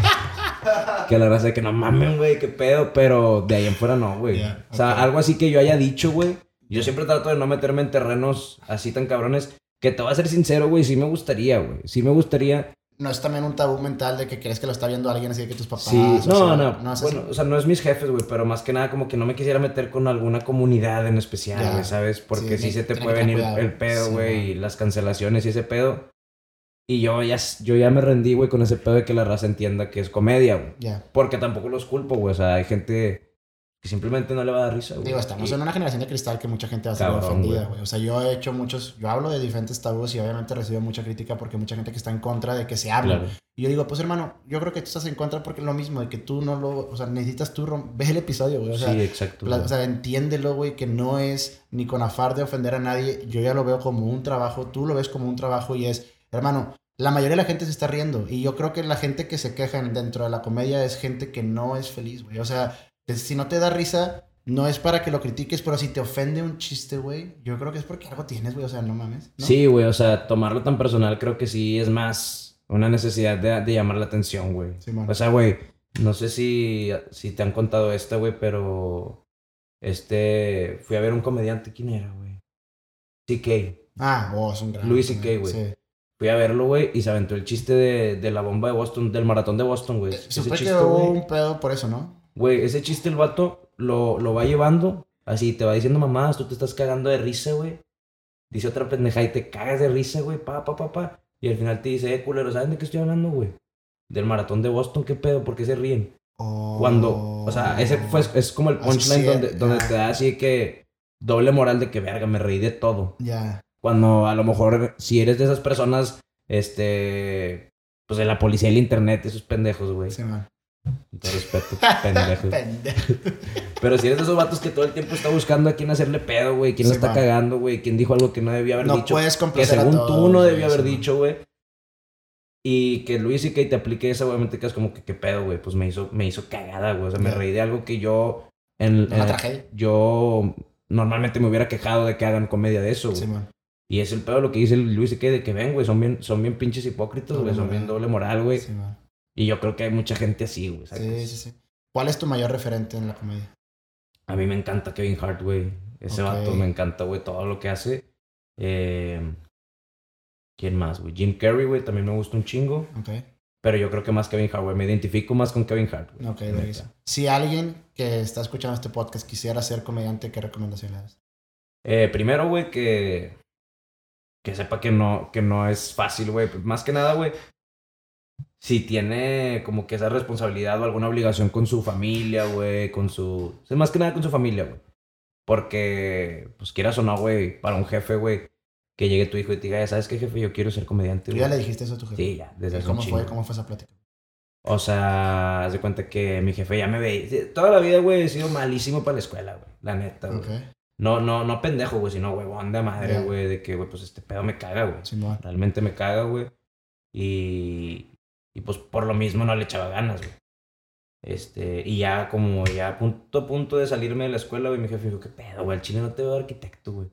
[SPEAKER 2] que la verdad es que no mamen, güey, qué pedo. Pero de ahí en fuera no, güey.
[SPEAKER 1] Ya,
[SPEAKER 2] O sea, algo así que yo haya dicho, güey. Yo siempre trato de no meterme en terrenos así tan cabrones. Que te voy a ser sincero, güey, sí me gustaría, güey. Sí me gustaría.
[SPEAKER 1] No es también un tabú mental de que crees que lo está viendo alguien así que tus papás.
[SPEAKER 2] Sí,
[SPEAKER 1] o
[SPEAKER 2] no,
[SPEAKER 1] sea,
[SPEAKER 2] no.
[SPEAKER 1] no
[SPEAKER 2] bueno,
[SPEAKER 1] así.
[SPEAKER 2] o sea, no es mis jefes, güey, pero más que nada como que no me quisiera meter con alguna comunidad en especial, güey, ¿sabes? Porque
[SPEAKER 1] Sí,
[SPEAKER 2] sí, se te puede venir
[SPEAKER 1] cuidado.
[SPEAKER 2] el pedo,
[SPEAKER 1] Sí,
[SPEAKER 2] güey,
[SPEAKER 1] man.
[SPEAKER 2] y las cancelaciones y ese pedo. Y yo ya, yo ya me rendí, güey, con ese pedo de que la raza entienda que es comedia, güey.
[SPEAKER 1] Ya.
[SPEAKER 2] Porque tampoco los culpo, güey. O sea, hay gente que simplemente no le va a dar risa, güey.
[SPEAKER 1] Digo, estamos
[SPEAKER 2] Y-
[SPEAKER 1] en una generación de cristal que mucha gente va a ser ofendida,
[SPEAKER 2] güey.
[SPEAKER 1] O sea, yo he hecho muchos, yo hablo de diferentes tabús y obviamente recibo mucha crítica porque mucha gente que está en contra de que se hable.
[SPEAKER 2] Claro.
[SPEAKER 1] Y yo digo, pues hermano, yo creo que tú estás en contra porque es lo mismo, de que tú no lo, o sea, necesitas tú, rom- ve el episodio, güey. O sea,
[SPEAKER 2] sí, exacto. güey.
[SPEAKER 1] o sea, entiéndelo, güey, que no es ni con afán de ofender a nadie. Yo ya lo veo como un trabajo, tú lo ves como un trabajo y es, hermano, la mayoría de la gente se está riendo. Y yo creo que la gente que se queja dentro de la comedia es gente que no es feliz, güey. O sea, si no te da risa, no es para que lo critiques, pero si te ofende un chiste, güey, yo creo que es porque algo tienes, güey. O sea, no mames. ¿no?
[SPEAKER 2] Sí, güey, o sea, tomarlo tan personal creo que sí es más una necesidad de, de llamar la atención, güey.
[SPEAKER 1] Simón.
[SPEAKER 2] O sea, güey, no sé si, si te han contado esta, güey, pero este, fui a ver un comediante, ¿quién era, güey? CK.
[SPEAKER 1] Ah, oh, es un gran.
[SPEAKER 2] Louis C.K., güey.
[SPEAKER 1] Sí.
[SPEAKER 2] Fui a verlo, güey, y se aventó el chiste de, de la bomba de Boston, del maratón de Boston, güey. Ese
[SPEAKER 1] Supe
[SPEAKER 2] chiste,
[SPEAKER 1] que hubo un pedo por eso, ¿no?
[SPEAKER 2] Güey, ese chiste el vato lo, lo va llevando, así, te va diciendo mamadas, tú te estás cagando de risa, güey. Dice otra pendeja y te cagas de risa, güey, pa, pa, pa, pa. Y al final te dice, eh, culero, ¿saben de qué estoy hablando, güey? Del maratón de Boston, ¿qué pedo? ¿Por qué se ríen?
[SPEAKER 1] Oh.
[SPEAKER 2] Cuando, o sea, ese fue, es como el punchline
[SPEAKER 1] sí,
[SPEAKER 2] donde, donde te da así que doble moral de que, verga, me reí de todo.
[SPEAKER 1] Ya.
[SPEAKER 2] Cuando a lo mejor, si eres de esas personas, este, pues de la policía y el internet, esos pendejos, güey.
[SPEAKER 1] Sí, man.
[SPEAKER 2] Todo respeto, pendejos. [laughs]
[SPEAKER 1] Pendejo.
[SPEAKER 2] Pero si eres de esos vatos que todo el tiempo está buscando a quién hacerle pedo, güey, quién
[SPEAKER 1] Sí,
[SPEAKER 2] la está
[SPEAKER 1] man.
[SPEAKER 2] cagando, güey, quién dijo algo que no debía haber
[SPEAKER 1] No
[SPEAKER 2] dicho,
[SPEAKER 1] puedes
[SPEAKER 2] que
[SPEAKER 1] complacer a
[SPEAKER 2] según
[SPEAKER 1] todos,
[SPEAKER 2] tú no debió haber
[SPEAKER 1] sí,
[SPEAKER 2] dicho, güey. Y que Luis y que te aplique esa, obviamente quedas como que qué pedo, güey, pues me hizo, me hizo cagada, güey. O sea, me reí de algo que yo, en, en-
[SPEAKER 1] tragedia.
[SPEAKER 2] yo normalmente me hubiera quejado de que hagan comedia de eso, güey.
[SPEAKER 1] Sí, man.
[SPEAKER 2] Y es el pedo lo que dice el Luis que de que ven, güey, son bien, son bien pinches hipócritas, güey, son bien doble moral, güey.
[SPEAKER 1] Sí.
[SPEAKER 2] Y yo creo que hay mucha gente así, güey.
[SPEAKER 1] Sí, sí, sí. ¿Cuál es tu mayor referente en la comedia?
[SPEAKER 2] A mí me encanta Kevin Hart, güey. Ese
[SPEAKER 1] Ok.
[SPEAKER 2] vato me encanta, güey, todo lo que hace. Eh, ¿Quién más, güey? Jim Carrey, güey, también me gusta un chingo.
[SPEAKER 1] Ok.
[SPEAKER 2] Pero yo creo que más Kevin Hart, güey. Me identifico más con Kevin Hart, güey.
[SPEAKER 1] Ok, vergüenza. Si alguien que está escuchando este podcast quisiera ser comediante, ¿qué das?
[SPEAKER 2] Eh, primero, güey, que... Que sepa que no, que no es fácil, güey. Más que nada, güey. Si tiene como que esa responsabilidad o alguna obligación con su familia, güey, con su... o sea, más que nada con su familia, güey. Porque, pues quieras o no, güey, para un jefe, güey, que llegue tu hijo y te diga, "Ya ¿sabes qué, jefe? Yo quiero ser comediante,
[SPEAKER 1] ¿Tú ya
[SPEAKER 2] güey".
[SPEAKER 1] le dijiste eso a tu jefe?
[SPEAKER 2] Sí, ya, desde
[SPEAKER 1] ¿Y
[SPEAKER 2] hace un
[SPEAKER 1] ¿Cómo fue? ¿Cómo fue esa plática?
[SPEAKER 2] O sea, haz de cuenta que mi jefe ya me veía. Toda la vida, güey, he sido malísimo para la escuela, güey. La neta, güey.
[SPEAKER 1] Ok.
[SPEAKER 2] No, no, no pendejo, güey, sino huevón de madre, güey, de que, güey, pues este pedo me caga, güey. Realmente me caga, güey. Y, y pues por lo mismo no le echaba ganas, güey. Este, y ya como ya a punto, a punto de salirme de la escuela, güey, mi jefe dijo, ¿qué pedo, güey? El chile no te veo arquitecto, güey.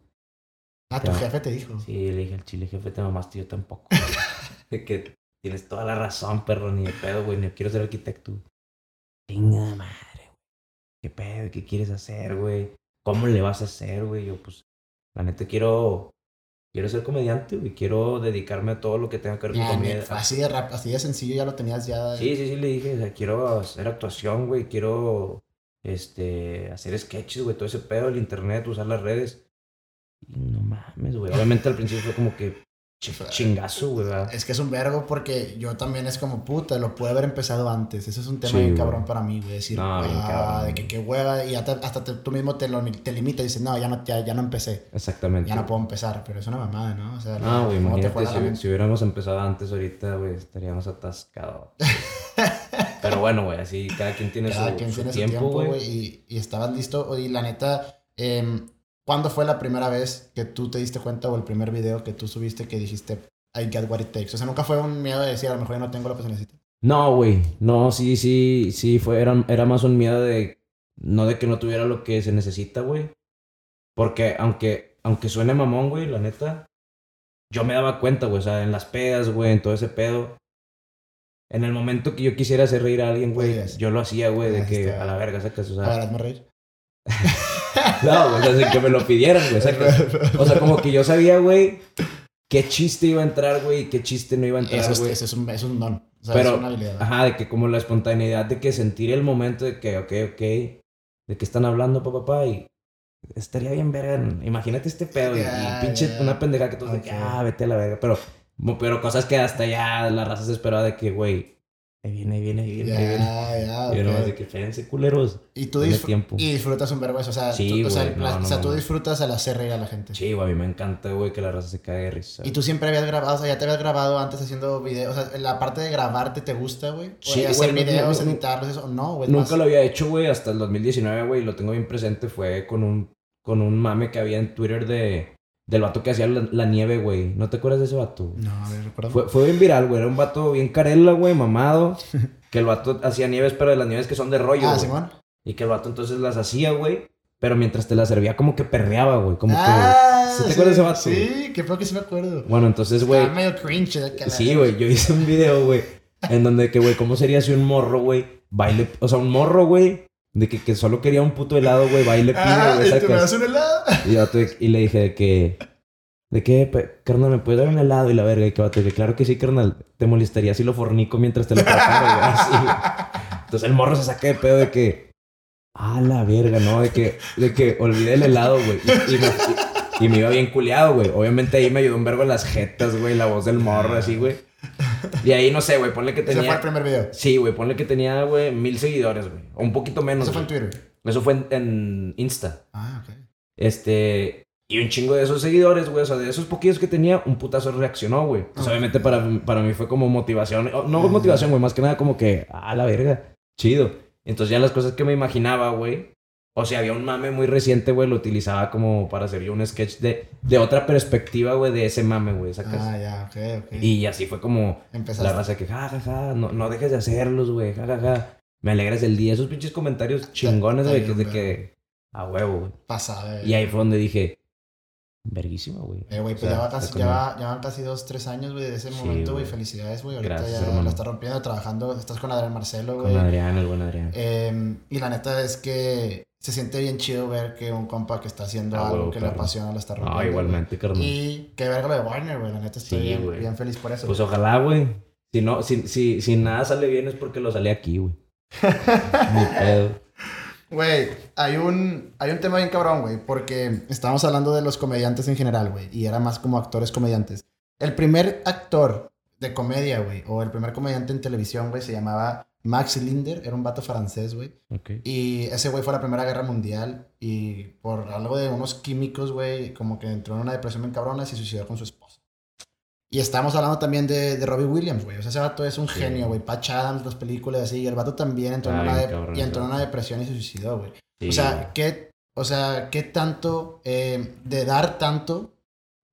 [SPEAKER 1] Ah, tu jefe te dijo.
[SPEAKER 2] Sí, le dije al chile, jefe, te mamaste, yo tampoco. güey". [laughs] de que tienes toda la razón, perro, ni de pedo, güey, ni quiero ser arquitecto. güey. Venga, madre, güey. ¿Qué pedo? ¿Qué quieres hacer, güey? ¿Cómo le vas a hacer, güey? Yo, pues, la neta quiero, quiero ser comediante, güey. Quiero dedicarme a todo lo que tenga que ver con comedia.
[SPEAKER 1] así, de rap- así de sencillo ya lo tenías ya.
[SPEAKER 2] Sí, sí, sí, le dije, o sea, quiero hacer actuación, güey, quiero, este, hacer sketches, güey, todo ese pedo, el internet, usar las redes. Y no mames, güey. Obviamente al principio fue como que chingazo, güey, ¿verdad?
[SPEAKER 1] Es que es un verbo porque yo también es como puta, lo pude haber empezado antes. Eso es un tema
[SPEAKER 2] Sí,
[SPEAKER 1] bien
[SPEAKER 2] güey.
[SPEAKER 1] cabrón para mí, güey. Decir,
[SPEAKER 2] No,
[SPEAKER 1] ah, de que qué hueva. Y hasta te- tú mismo te, lo, te limitas y dices, no ya, no, ya, ya no empecé.
[SPEAKER 2] Exactamente.
[SPEAKER 1] Ya no puedo empezar. Pero es una mamada, ¿no? O sea,
[SPEAKER 2] No, güey,
[SPEAKER 1] ¿cómo te
[SPEAKER 2] imagínate si, hubiéramos empezado antes ahorita, güey, estaríamos atascados. [laughs] Pero bueno, güey, así cada quien tiene
[SPEAKER 1] Cada
[SPEAKER 2] su,
[SPEAKER 1] quien
[SPEAKER 2] su
[SPEAKER 1] tiene su
[SPEAKER 2] tiempo,
[SPEAKER 1] tiempo,
[SPEAKER 2] güey.
[SPEAKER 1] Y, y estabas listo. Y la neta, em, ¿cuándo fue la primera vez que tú te diste cuenta o el primer video que tú subiste que dijiste, I get what it takes? O sea, nunca fue un miedo de decir, a lo mejor yo no tengo lo que se necesita.
[SPEAKER 2] No, güey, no, sí, sí, sí, fue, era, era más un miedo de, no de que no tuviera lo que se necesita, güey. Porque aunque, aunque suene mamón, güey, la neta, yo me daba cuenta, güey, o sea, en las pedas, güey, en todo ese pedo. En el momento que yo quisiera hacer reír a alguien, güey, yo lo hacía, güey, de que a la verga, sacas, o
[SPEAKER 1] A
[SPEAKER 2] sea,
[SPEAKER 1] ver, hazme reír. [laughs]
[SPEAKER 2] no, güey, o sea, de que me lo pidieran, güey. O sea, como que yo sabía, güey, qué chiste iba a entrar, güey, y qué chiste no iba a entrar,
[SPEAKER 1] Eso es,
[SPEAKER 2] güey.
[SPEAKER 1] eso es un, eso es un don. O sea,
[SPEAKER 2] Pero,
[SPEAKER 1] es una habilidad.
[SPEAKER 2] Ajá, de que como la espontaneidad de que sentir el momento de que, ok, ok, de que están hablando, papá, papá, y estaría bien verga. Imagínate este pedo y- pinche una pendeja que todos de que, ah, vete a la verga. Pero, pero cosas que hasta ya la raza se esperaba de que, güey, ahí viene, ahí viene, ahí viene, ahí viene.
[SPEAKER 1] Ya, ya,
[SPEAKER 2] Y yo nomás de que, fíjense, culeros.
[SPEAKER 1] Y tú
[SPEAKER 2] Denle
[SPEAKER 1] disfr-
[SPEAKER 2] tiempo.
[SPEAKER 1] y disfrutas un verbo eso. O sea,
[SPEAKER 2] Sí,
[SPEAKER 1] tú, o sea,
[SPEAKER 2] güey,
[SPEAKER 1] la-
[SPEAKER 2] no, no,
[SPEAKER 1] o sea,
[SPEAKER 2] no,
[SPEAKER 1] tú
[SPEAKER 2] no.
[SPEAKER 1] disfrutas al hacer reír a la gente.
[SPEAKER 2] Sí, güey, a mí me encanta, güey, que la raza se cague de risa.
[SPEAKER 1] Y tú siempre habías grabado, o sea, ya te habías grabado antes haciendo videos. O sea, la parte de grabarte te gusta, güey. O
[SPEAKER 2] Sí,
[SPEAKER 1] hacer
[SPEAKER 2] güey, no,
[SPEAKER 1] videos,
[SPEAKER 2] no, no.
[SPEAKER 1] editarlos, eso. No, güey.
[SPEAKER 2] Nunca
[SPEAKER 1] más-
[SPEAKER 2] lo había hecho, güey, hasta el 2019, güey, lo tengo bien presente. Fue con un, con un mame que había en Twitter de, Del vato que hacía la, la nieve, güey. ¿No te acuerdas de ese vato?
[SPEAKER 1] No, a ver, recuerdo.
[SPEAKER 2] Fue, fue bien viral, güey. Era un vato bien carela, güey, mamado. [laughs] que el vato hacía nieves, pero de las nieves que son de rollo,
[SPEAKER 1] ah. Simón.
[SPEAKER 2] Y que el vato entonces las hacía, güey. Pero mientras te las servía, como que perreaba, güey. Como
[SPEAKER 1] Ah,
[SPEAKER 2] que. ¿Sí te acuerdas de ese vato?
[SPEAKER 1] Sí, que fue que sí me acuerdo.
[SPEAKER 2] Bueno, entonces, güey.
[SPEAKER 1] Estaba medio cringe. de que la-
[SPEAKER 2] Sí, güey. Yo hice un video, güey. En donde que, güey, ¿cómo sería si un morro, güey, baile. O sea, un morro, güey. De que, que solo quería un puto helado, güey, baile pide,
[SPEAKER 1] Ah,
[SPEAKER 2] güey.
[SPEAKER 1] ¿y tú me das un helado?
[SPEAKER 2] Y, vato de- y le dije de que. ¿De qué, pe- carnal? ¿Me puedes dar un helado? Y la verga, y que vato, que claro que sí, carnal. Te molestaría si lo fornico mientras te lo preparo, güey. Así, güey. Entonces el morro se saca de pedo de que. Ah, la verga, ¿no? De que, de que olvidé el helado, güey. Y, y me, y- y me iba bien culeado, güey. Obviamente ahí me ayudó un vergo en las jetas, güey. La voz del morro, así, güey. Y ahí, no sé, güey, ponle que
[SPEAKER 1] Ese fue el
[SPEAKER 2] tenía.
[SPEAKER 1] primer video.
[SPEAKER 2] Sí, güey, ponle que tenía, güey, mil seguidores, güey. O un poquito menos.
[SPEAKER 1] Eso fue en. Twitter.
[SPEAKER 2] Eso fue en, en Insta.
[SPEAKER 1] Ah, ok.
[SPEAKER 2] Este. Y un chingo de esos seguidores, güey. O sea, de esos poquillos que tenía, un putazo reaccionó, güey. Pues
[SPEAKER 1] Ah.
[SPEAKER 2] obviamente para, para mí fue como motivación. No
[SPEAKER 1] Ah.
[SPEAKER 2] motivación, güey. Más que nada como que, ah, la verga. Chido. Entonces ya las cosas que me imaginaba, güey. O sea, había un mame muy reciente, güey. Lo utilizaba como para hacer yo un sketch de, de otra perspectiva, güey, de ese mame, güey. sacas.
[SPEAKER 1] Ah, ya, ok, ok.
[SPEAKER 2] Y así fue como
[SPEAKER 1] Empezaste.
[SPEAKER 2] la raza que, ja, ja, ja, no, no dejes de hacerlos, güey, ja, ja, ja. Me alegras el día. Esos pinches comentarios chingones, güey, que es de que, a huevo, güey.
[SPEAKER 1] Pasada. eh.
[SPEAKER 2] Y ahí fue donde dije, verguísima, güey.
[SPEAKER 1] Eh, güey,
[SPEAKER 2] O
[SPEAKER 1] pues
[SPEAKER 2] sea,
[SPEAKER 1] ya, va casi,
[SPEAKER 2] como-
[SPEAKER 1] ya, va- ya van casi dos, tres años, güey, de ese
[SPEAKER 2] Sí,
[SPEAKER 1] momento, güey. Felicidades, güey. Ahorita
[SPEAKER 2] Gracias,
[SPEAKER 1] ya
[SPEAKER 2] hermano.
[SPEAKER 1] la está rompiendo, trabajando. Estás con Adrián Marcelo,
[SPEAKER 2] Con
[SPEAKER 1] güey.
[SPEAKER 2] Adrián, el buen Adrián.
[SPEAKER 1] Eh, y la neta es que se siente bien chido ver que un compa que está haciendo
[SPEAKER 2] Ah,
[SPEAKER 1] algo
[SPEAKER 2] huevo,
[SPEAKER 1] que le apasiona lo está rompiendo.
[SPEAKER 2] Ah, igualmente, carnal.
[SPEAKER 1] Y qué verga lo de Warner, güey. La neta estoy
[SPEAKER 2] Sí,
[SPEAKER 1] bien, bien feliz por eso.
[SPEAKER 2] Pues
[SPEAKER 1] güey.
[SPEAKER 2] ojalá, güey. Si no, si, si, si nada sale bien es porque lo sale aquí, güey. [laughs] Ni pedo.
[SPEAKER 1] Güey, hay un, hay un tema bien cabrón, güey, porque estábamos hablando de los comediantes en general, güey, y era más como actores comediantes. El primer actor de comedia, güey, o el primer comediante en televisión, güey, se llamaba Max Linder, era un vato francés, güey.
[SPEAKER 2] Ok.
[SPEAKER 1] Y ese güey fue a la Primera Guerra Mundial y por algo de unos químicos, güey, como que entró en una depresión bien cabrona y se suicidó con su esposa. Y estamos hablando también de, de Robbie Williams, güey. O sea, ese vato es un
[SPEAKER 2] Sí.
[SPEAKER 1] genio, güey. Patch Adams, las películas así. Y el vato también entró, en
[SPEAKER 2] Ah,
[SPEAKER 1] una,
[SPEAKER 2] cabrón
[SPEAKER 1] y entró en una depresión y se suicidó, güey.
[SPEAKER 2] Sí,
[SPEAKER 1] o sea. ¿qué, o sea, ¿qué tanto eh, de dar tanto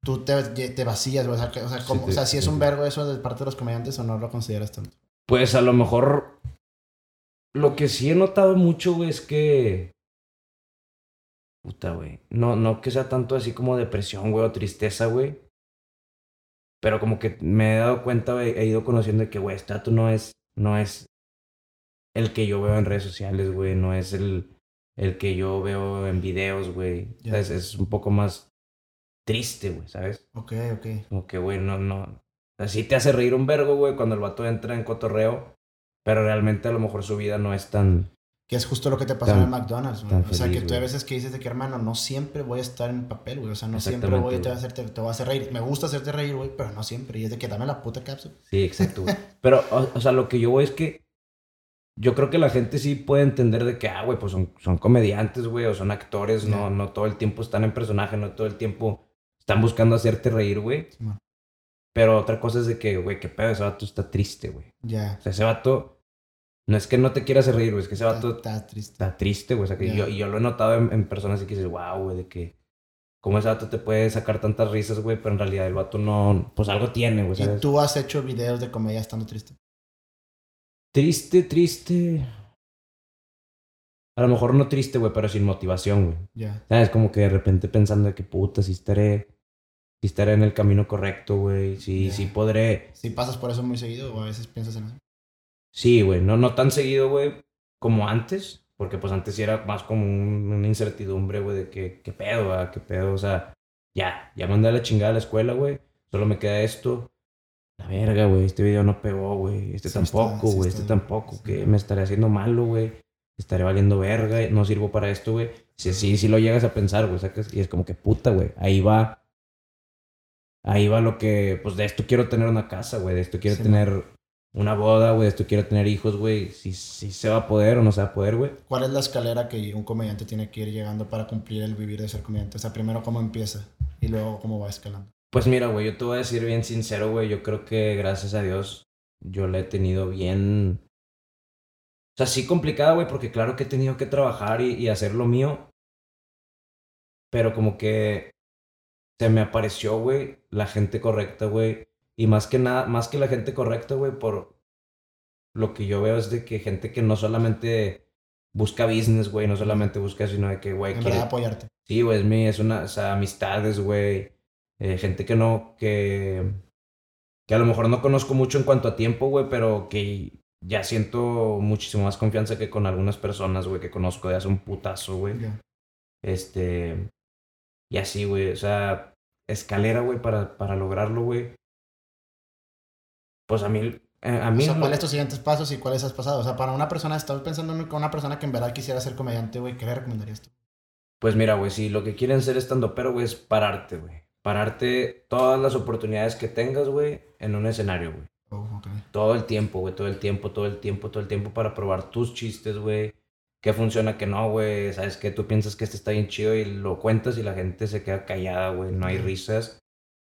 [SPEAKER 1] tú te, te vacías, güey? O sea, o sea, como-
[SPEAKER 2] Sí,
[SPEAKER 1] o sea, si es un vergo eso de parte de los comediantes o no lo consideras tanto.
[SPEAKER 2] Pues a lo mejor. Lo que sí he notado mucho, güey, es que. Puta, güey. No, no que sea tanto así como depresión, güey, o tristeza, güey. Pero como que me he dado cuenta, güey, he ido conociendo de que, güey, este no es. No es el que yo veo en redes sociales, güey. No es el, el que yo veo en videos, güey. O sea, Es, es un poco más triste, güey, ¿sabes?
[SPEAKER 1] Ok, ok.
[SPEAKER 2] Como que, güey, no, no. Así te hace reír un vergo, güey, cuando el vato entra en cotorreo. Pero realmente a lo mejor su vida no es tan.
[SPEAKER 1] Que es justo lo que te pasó
[SPEAKER 2] Tan-
[SPEAKER 1] en el McDonald's, güey. O sea,
[SPEAKER 2] feliz,
[SPEAKER 1] que tú
[SPEAKER 2] güey.
[SPEAKER 1] veces que dices de que, hermano, no siempre voy a estar en papel, güey. O sea, no siempre voy a te voy a hacerte, te voy a hacer reír. Me gusta hacerte reír, güey, pero no siempre. Y es de que dame la puta cápsula.
[SPEAKER 2] Sí, exacto, güey. Pero, o, o sea, lo que yo voy es que. Yo creo que la gente sí puede entender de que, ah, güey, pues son, son comediantes, güey, o son actores, no, no todo el tiempo están en personaje, no todo el tiempo están buscando hacerte reír, güey.
[SPEAKER 1] Simón.
[SPEAKER 2] Pero otra cosa es de que, güey, qué pedo, ese vato está triste, güey.
[SPEAKER 1] Ya.
[SPEAKER 2] O sea, ese vato. No es que no te quiera hacer reír, güey, es que ese vato
[SPEAKER 1] Está, está triste.
[SPEAKER 2] está triste, güey. O sea, que yo, y yo lo he notado en, en personas que dices, wow, güey, de que. ¿Cómo ese vato te puede sacar tantas risas, güey? Pero en realidad el vato no. Pues algo tiene, güey,
[SPEAKER 1] ¿Y tú has hecho videos de comedia estando triste?
[SPEAKER 2] Triste, triste. A lo mejor no triste, güey, pero sin motivación, güey.
[SPEAKER 1] Ya.
[SPEAKER 2] ¿Sabes? Como que de repente pensando de que puta, si estaré. Si estaré en el camino correcto, güey. Si, si podré.
[SPEAKER 1] Si pasas por eso muy seguido o a veces piensas en eso.
[SPEAKER 2] Sí, güey. No, no tan seguido, güey, como antes. Porque pues antes sí era más como un- una incertidumbre, güey, de que, qué pedo, ¿verdad? qué pedo. O sea, ya, ya mandé a la chingada a la escuela, güey. Solo me queda esto. La verga, güey. Este video no pegó, güey. Este
[SPEAKER 1] Sí
[SPEAKER 2] tampoco, güey. este tampoco.
[SPEAKER 1] sí.
[SPEAKER 2] Que me estaré haciendo malo, güey. Estaré valiendo verga. No sirvo para esto, güey. Sí, sí, sí lo llegas a pensar, güey. sacas- Y es como que puta, güey. Ahí va. Ahí va lo que. Pues de esto quiero tener una casa, güey. De esto quiero tener una boda, güey. Esto quiero tener hijos, güey. Si, si se va a poder o no se va a poder, güey.
[SPEAKER 1] ¿Cuál es la escalera que un comediante tiene que ir llegando para cumplir el vivir de ser comediante? O sea, primero cómo empieza y luego cómo va escalando.
[SPEAKER 2] Pues mira, güey, yo te voy a decir bien sincero, güey. Yo creo que gracias a Dios yo la he tenido bien. O sea, sí complicada, güey, porque claro que he tenido que trabajar y, y hacer lo mío. Pero como que se me apareció, güey, la gente correcta, güey. Y más que nada, más que la gente correcta, güey, por lo que yo veo es de que gente que no solamente busca business, güey, no solamente busca, sino de que, güey, quiere...
[SPEAKER 1] apoyarte.
[SPEAKER 2] Sí, güey, es mi, es una, o sea, amistades, güey. eh, gente que no, que, que a lo mejor no conozco mucho en cuanto a tiempo, güey, pero que ya siento muchísimo más confianza que con algunas personas, güey, que conozco de hace un putazo, güey. Este, y así, güey, o sea, escalera, güey, para, para lograrlo, güey. Pues a mí, eh, a
[SPEAKER 1] O
[SPEAKER 2] mí
[SPEAKER 1] sea,
[SPEAKER 2] no-
[SPEAKER 1] ¿cuáles tus siguientes pasos y cuáles has pasado? O sea, para una persona, estás pensando en una persona que en verdad quisiera ser comediante, güey, ¿qué le recomendarías tú?
[SPEAKER 2] Pues mira, güey, si lo que quieren ser estando pero, güey, es pararte, güey. Pararte todas las oportunidades que tengas, güey, en un escenario, güey.
[SPEAKER 1] Oh, ok.
[SPEAKER 2] Todo el tiempo, güey, todo el tiempo, todo el tiempo, todo el tiempo para probar tus chistes, güey. Qué funciona, que no, güey. Sabes que tú piensas que este está bien chido y lo cuentas y la gente se queda callada, güey. No hay risas.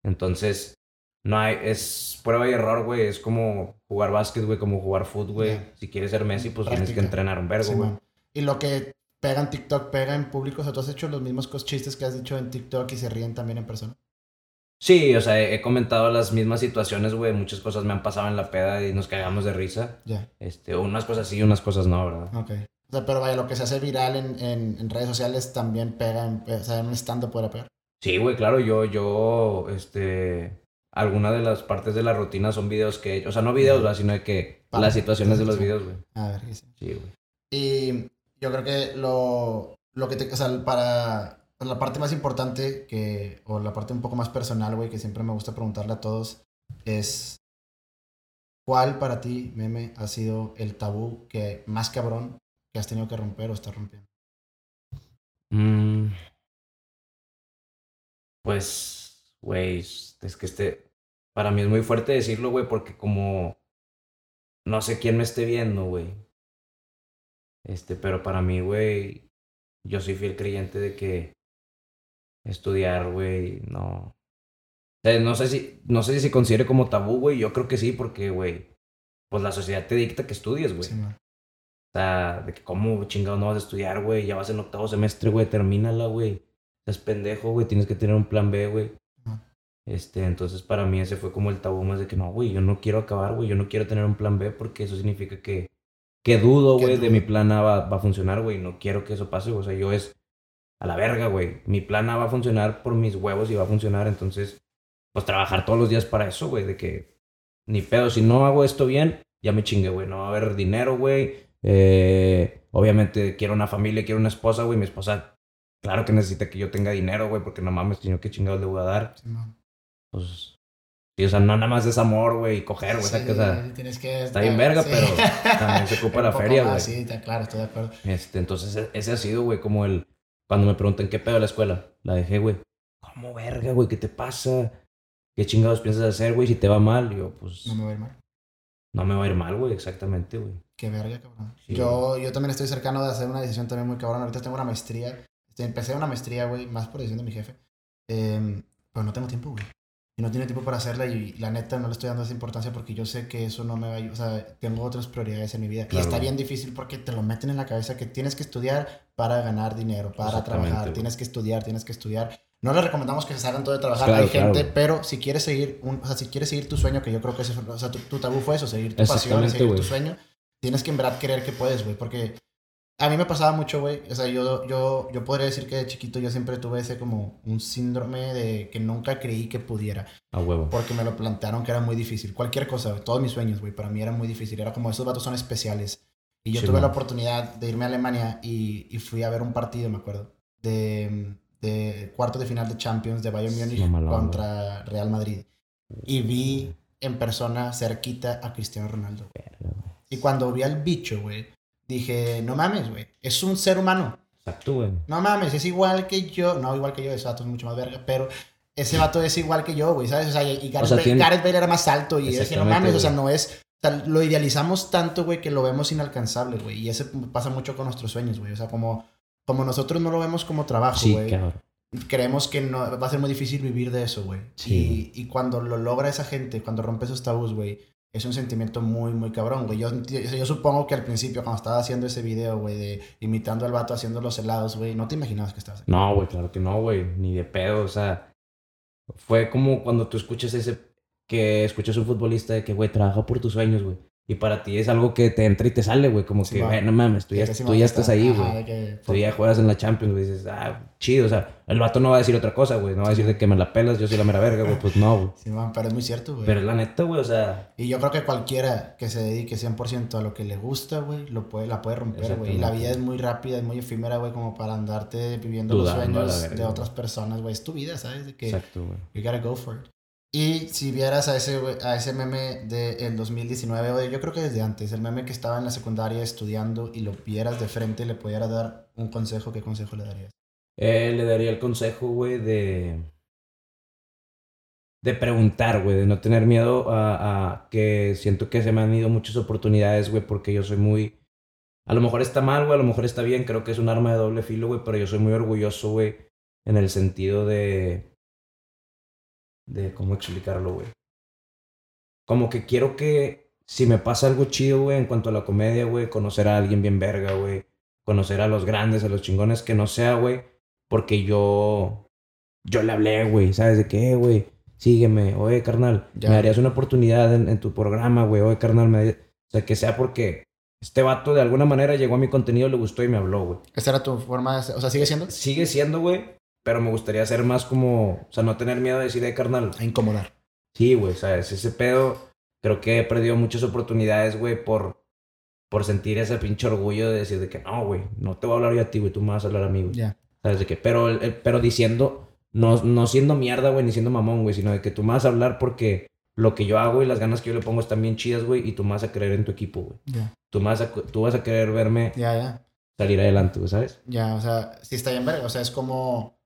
[SPEAKER 2] Entonces, no hay, es prueba y error, güey. Es como jugar básquet, güey, como jugar fútbol, güey. Si quieres ser Messi, pues tienes que entrenar un vergo, güey.
[SPEAKER 1] Simón. Y lo que pega en TikTok, pega en público. O sea, tú has hecho los mismos chistes que has dicho en TikTok y se ríen también en persona.
[SPEAKER 2] Sí, o sea, he comentado las mismas situaciones, güey. Muchas cosas me han pasado en la peda y nos cagamos de risa.
[SPEAKER 1] Ya,
[SPEAKER 2] Este, unas cosas sí, unas cosas no, ¿verdad?
[SPEAKER 1] ok. O sea, pero vaya, lo que se hace viral en, en, en redes sociales también pega, en, o sea, en un stand-up puede pegar.
[SPEAKER 2] Sí, güey, claro, yo, yo, este, alguna de las partes de la rutina son videos que, he hecho. o sea, no videos, ¿verdad? sino de que las situaciones de los
[SPEAKER 1] sí.
[SPEAKER 2] videos, güey.
[SPEAKER 1] A ver, ¿qué dice?
[SPEAKER 2] Sí, güey.
[SPEAKER 1] Y yo creo que lo, lo que te, o sea, para pues, la parte más importante que, o la parte un poco más personal, güey, que siempre me gusta preguntarle a todos, es ¿cuál para ti, meme, ha sido el tabú que más cabrón que has tenido que romper o estás rompiendo?
[SPEAKER 2] Mm. Pues, güey, es que este, para mí es muy fuerte decirlo, güey, porque como no sé quién me esté viendo, güey. Este, pero para mí, güey, yo soy fiel creyente de que estudiar, güey, no. O sea, no sé si, no sé si se considere como tabú, güey. Yo creo que sí, porque, güey, pues la sociedad te dicta que estudies, güey.
[SPEAKER 1] Sí.
[SPEAKER 2] O sea, de que cómo chingado no vas a estudiar, güey. Ya vas en octavo semestre, güey. Termínala, güey. Estás pendejo, güey. Tienes que tener un plan B, güey. Este, entonces para mí ese fue como el tabú más de que no, güey, yo no quiero acabar, güey. Yo no quiero tener un plan B porque eso significa que, que dudo, güey, de mi plan A va, va a funcionar, güey. No quiero que eso pase. O sea, yo es a la verga, güey. Mi plan A va a funcionar por mis huevos y va a funcionar. Entonces, pues trabajar todos los días para eso, güey. De que ni pedo, si no hago esto bien, ya me chingue, güey. No va a haber dinero, güey. Eh, obviamente quiero una familia, quiero una esposa, güey. Mi esposa, claro que necesita que yo tenga dinero, güey, porque no mames, sino que chingados le voy a dar.
[SPEAKER 1] Sí.
[SPEAKER 2] Pues, sí, o sea, no nada más es amor, güey, y coger, güey.
[SPEAKER 1] Sí,
[SPEAKER 2] o sea,
[SPEAKER 1] tienes que...
[SPEAKER 2] está bien verga,
[SPEAKER 1] sí.
[SPEAKER 2] pero también se [laughs] ocupa la feria, güey.
[SPEAKER 1] Sí, está claro, estoy de acuerdo.
[SPEAKER 2] Este, entonces e- ese ha sido, güey, como el... Cuando me preguntan qué pedo la escuela, la dejé, güey. ¿Cómo verga, güey? ¿Qué te pasa? ¿Qué chingados piensas hacer, güey? Si te va mal, yo, pues...
[SPEAKER 1] No me voy a ir mal.
[SPEAKER 2] No me va a ir mal, güey, exactamente, güey.
[SPEAKER 1] Qué verga, cabrón.
[SPEAKER 2] Sí,
[SPEAKER 1] yo, yo también estoy cercano de hacer una decisión también muy cabrón. Ahorita tengo una maestría. Este, empecé una maestría, güey, más por decisión de mi jefe. Em, pero no tengo tiempo, güey. Y no tiene tiempo para hacerla y la neta no le estoy dando esa importancia porque yo sé que eso no me va a ayudar. O sea, tengo otras prioridades en mi vida. y
[SPEAKER 2] Claro,
[SPEAKER 1] está
[SPEAKER 2] güey.
[SPEAKER 1] bien difícil porque te lo meten en la cabeza que tienes que estudiar para ganar dinero, para trabajar. Tienes que estudiar, tienes que estudiar. No les recomendamos que se salgan todo de trabajar.
[SPEAKER 2] Claro,
[SPEAKER 1] Hay gente,
[SPEAKER 2] claro.
[SPEAKER 1] pero si quieres seguir, un, o sea, si quieres seguir tu sueño, que yo creo que ese, o sea, tu, tu tabú fue eso, seguir tu pasión, seguir tu
[SPEAKER 2] güey.
[SPEAKER 1] sueño. Tienes que en verdad creer que puedes, güey, porque a mí me pasaba mucho, güey. O sea, yo, yo, yo podría decir que de chiquito yo siempre tuve ese como un síndrome de que nunca creí que pudiera,
[SPEAKER 2] A huevo.
[SPEAKER 1] porque me lo plantearon que era muy difícil. Cualquier cosa, todos mis sueños, güey, para mí era muy difícil. Era como esos vatos son especiales. Y yo
[SPEAKER 2] Sí,
[SPEAKER 1] tuve
[SPEAKER 2] man.
[SPEAKER 1] la oportunidad de irme a Alemania y, y fui a ver un partido, me acuerdo, de, de cuarto de final de Champions de Bayern Múnich
[SPEAKER 2] güey.
[SPEAKER 1] contra Real Madrid. Y vi en persona cerquita a Cristiano Ronaldo. Y cuando vi al bicho, güey, dije, no mames, güey, es un ser humano.
[SPEAKER 2] Exacto, güey.
[SPEAKER 1] No mames, es igual que yo. No, igual que yo, ese vato es mucho más verga, pero ese vato es igual que yo, güey, ¿sabes? O sea, y Gareth,
[SPEAKER 2] sea,
[SPEAKER 1] Bale,
[SPEAKER 2] tiene-
[SPEAKER 1] Gareth Bale era más alto y yo decía, no mames, o sea, no es... O sea, lo idealizamos tanto, güey, que lo vemos inalcanzable, güey. Y eso pasa mucho con nuestros sueños, güey. O sea, como, como nosotros no lo vemos como trabajo,
[SPEAKER 2] Sí,
[SPEAKER 1] güey
[SPEAKER 2] cabrón.
[SPEAKER 1] creemos que no, va a ser muy difícil vivir de eso, güey.
[SPEAKER 2] Sí.
[SPEAKER 1] Y, y cuando lo logra esa gente, cuando rompe esos tabús, güey, es un sentimiento muy, muy cabrón, güey. Yo, yo, supongo que al principio, cuando estaba haciendo ese video, güey, de imitando al vato haciendo los helados, güey, no te imaginabas que estabas aquí.
[SPEAKER 2] No, güey, claro que no, güey. Ni de pedo, o sea. fue como cuando tú escuchas ese, que escuchas un futbolista de que, güey, trabaja por tus sueños, güey. Y para ti es algo que te entra y te sale, güey. Como
[SPEAKER 1] Sí,
[SPEAKER 2] que, güey, no mames, tú ya, tú ya estás ahí, güey.
[SPEAKER 1] que-
[SPEAKER 2] Tú ya juegas en la Champions, güey. Dices, ah, chido. O sea, el vato no va a decir otra cosa, güey. No va a decir de que me la pelas, yo soy la mera verga, güey. Pues no, güey.
[SPEAKER 1] Sí, man, pero es muy cierto, güey.
[SPEAKER 2] Pero es la neta, güey, o sea,
[SPEAKER 1] Y yo creo que cualquiera que se dedique 100% a lo que le gusta, güey, lo puede, la puede romper, güey. Y la vida es muy rápida, es muy efímera, güey, como para andarte viviendo
[SPEAKER 2] Dudando
[SPEAKER 1] los sueños
[SPEAKER 2] verga,
[SPEAKER 1] de otras personas, güey. Es tu vida, ¿sabes? De que
[SPEAKER 2] exacto, güey.
[SPEAKER 1] you gotta go for it. Y si vieras a ese, a ese meme del 2019, o de- yo creo que desde antes, el meme que estaba en la secundaria estudiando y lo vieras de frente le pudieras dar un consejo, ¿qué consejo le darías?
[SPEAKER 2] Eh, le daría el consejo, güey, de. De preguntar, güey, de no tener miedo a, a que siento que se me han ido muchas oportunidades, güey, porque yo soy muy. A lo mejor está mal, güey, a lo mejor está bien, creo que es un arma de doble filo, güey, pero yo soy muy orgulloso, güey, en el sentido de. De cómo explicarlo, güey. Como que quiero que si me pasa algo chido, güey, en cuanto a la comedia, güey, conocer a alguien bien verga, güey, conocer a los grandes, a los chingones, que no sea, güey, porque yo. Yo le hablé, güey, ¿sabes de qué, güey? Sígueme, oye, carnal,
[SPEAKER 1] Ya.
[SPEAKER 2] me darías una oportunidad en, en tu programa, güey, oye, carnal, me O sea, que sea porque este vato de alguna manera llegó a mi contenido, le gustó y me habló, güey.
[SPEAKER 1] ¿Esa era tu forma de? O sea, ¿sigue siendo?
[SPEAKER 2] Sigue siendo, güey, pero me gustaría ser más como. O sea, no tener miedo de decir, eh, carnal,
[SPEAKER 1] A incomodar.
[SPEAKER 2] Sí, güey, ¿sabes? Ese pedo, creo que he perdido muchas oportunidades, güey, por, por sentir ese pinche orgullo de decir de que no, güey, no te voy a hablar yo a ti, güey, tú me vas a hablar a mí, güey.
[SPEAKER 1] Ya.
[SPEAKER 2] ¿Sabes? De que, pero, el- el- pero diciendo, no, no siendo mierda, güey, ni siendo mamón, güey, sino de que tú me vas a hablar porque lo que yo hago y las ganas que yo le pongo están bien chidas, güey, y tú me vas a creer en tu equipo, güey.
[SPEAKER 1] Ya.
[SPEAKER 2] Tú, me vas a, tú vas a querer verme
[SPEAKER 1] Ya, ya.
[SPEAKER 2] salir adelante, güey, ¿sabes?
[SPEAKER 1] Ya, o sea, sí está bien verga. O sea, es como.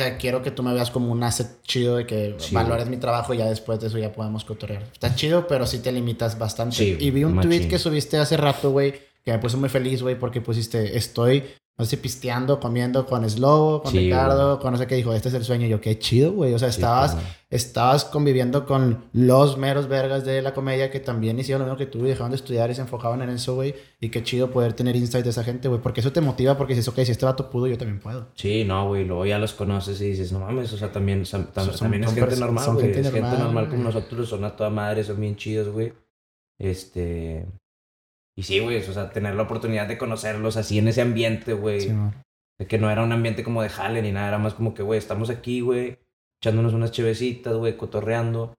[SPEAKER 1] O sea, quiero que tú me veas como un asset chido de que
[SPEAKER 2] Sí,
[SPEAKER 1] valores mi trabajo y ya después de eso ya podemos cotorrear. Está chido, pero sí te limitas bastante.
[SPEAKER 2] Sí,
[SPEAKER 1] y vi un
[SPEAKER 2] machín.
[SPEAKER 1] tweet que subiste hace rato, güey, que me puso muy feliz, güey, porque pusiste, estoy, no sé, pisteando, comiendo con Slow, con
[SPEAKER 2] Sí,
[SPEAKER 1] Ricardo, con no sé qué dijo, este es el sueño. Y yo, qué chido, güey. O sea,
[SPEAKER 2] Sí,
[SPEAKER 1] estabas, estabas conviviendo con los meros vergas de la comedia que también hicieron lo mismo que tú y dejaron de estudiar y se enfocaban en eso, güey. Y qué chido poder tener insight de esa gente, güey. Porque eso te motiva porque dices, ok, si este vato pudo, yo también puedo.
[SPEAKER 2] Sí, no, güey, luego ya los conoces y dices, no mames, o sea, también, son-
[SPEAKER 1] Son-
[SPEAKER 2] también es
[SPEAKER 1] son
[SPEAKER 2] gente normal,
[SPEAKER 1] son
[SPEAKER 2] güey.
[SPEAKER 1] gente
[SPEAKER 2] Es gente
[SPEAKER 1] normal,
[SPEAKER 2] como nosotros, son a toda madre, son bien chidos, güey. Este. Y sí, güey, o sea, tener la oportunidad de conocerlos así en ese ambiente, güey.
[SPEAKER 1] Sí,
[SPEAKER 2] de que no era un ambiente como de jale ni nada, era más como que, güey, estamos aquí, güey, echándonos unas chevecitas, güey, cotorreando.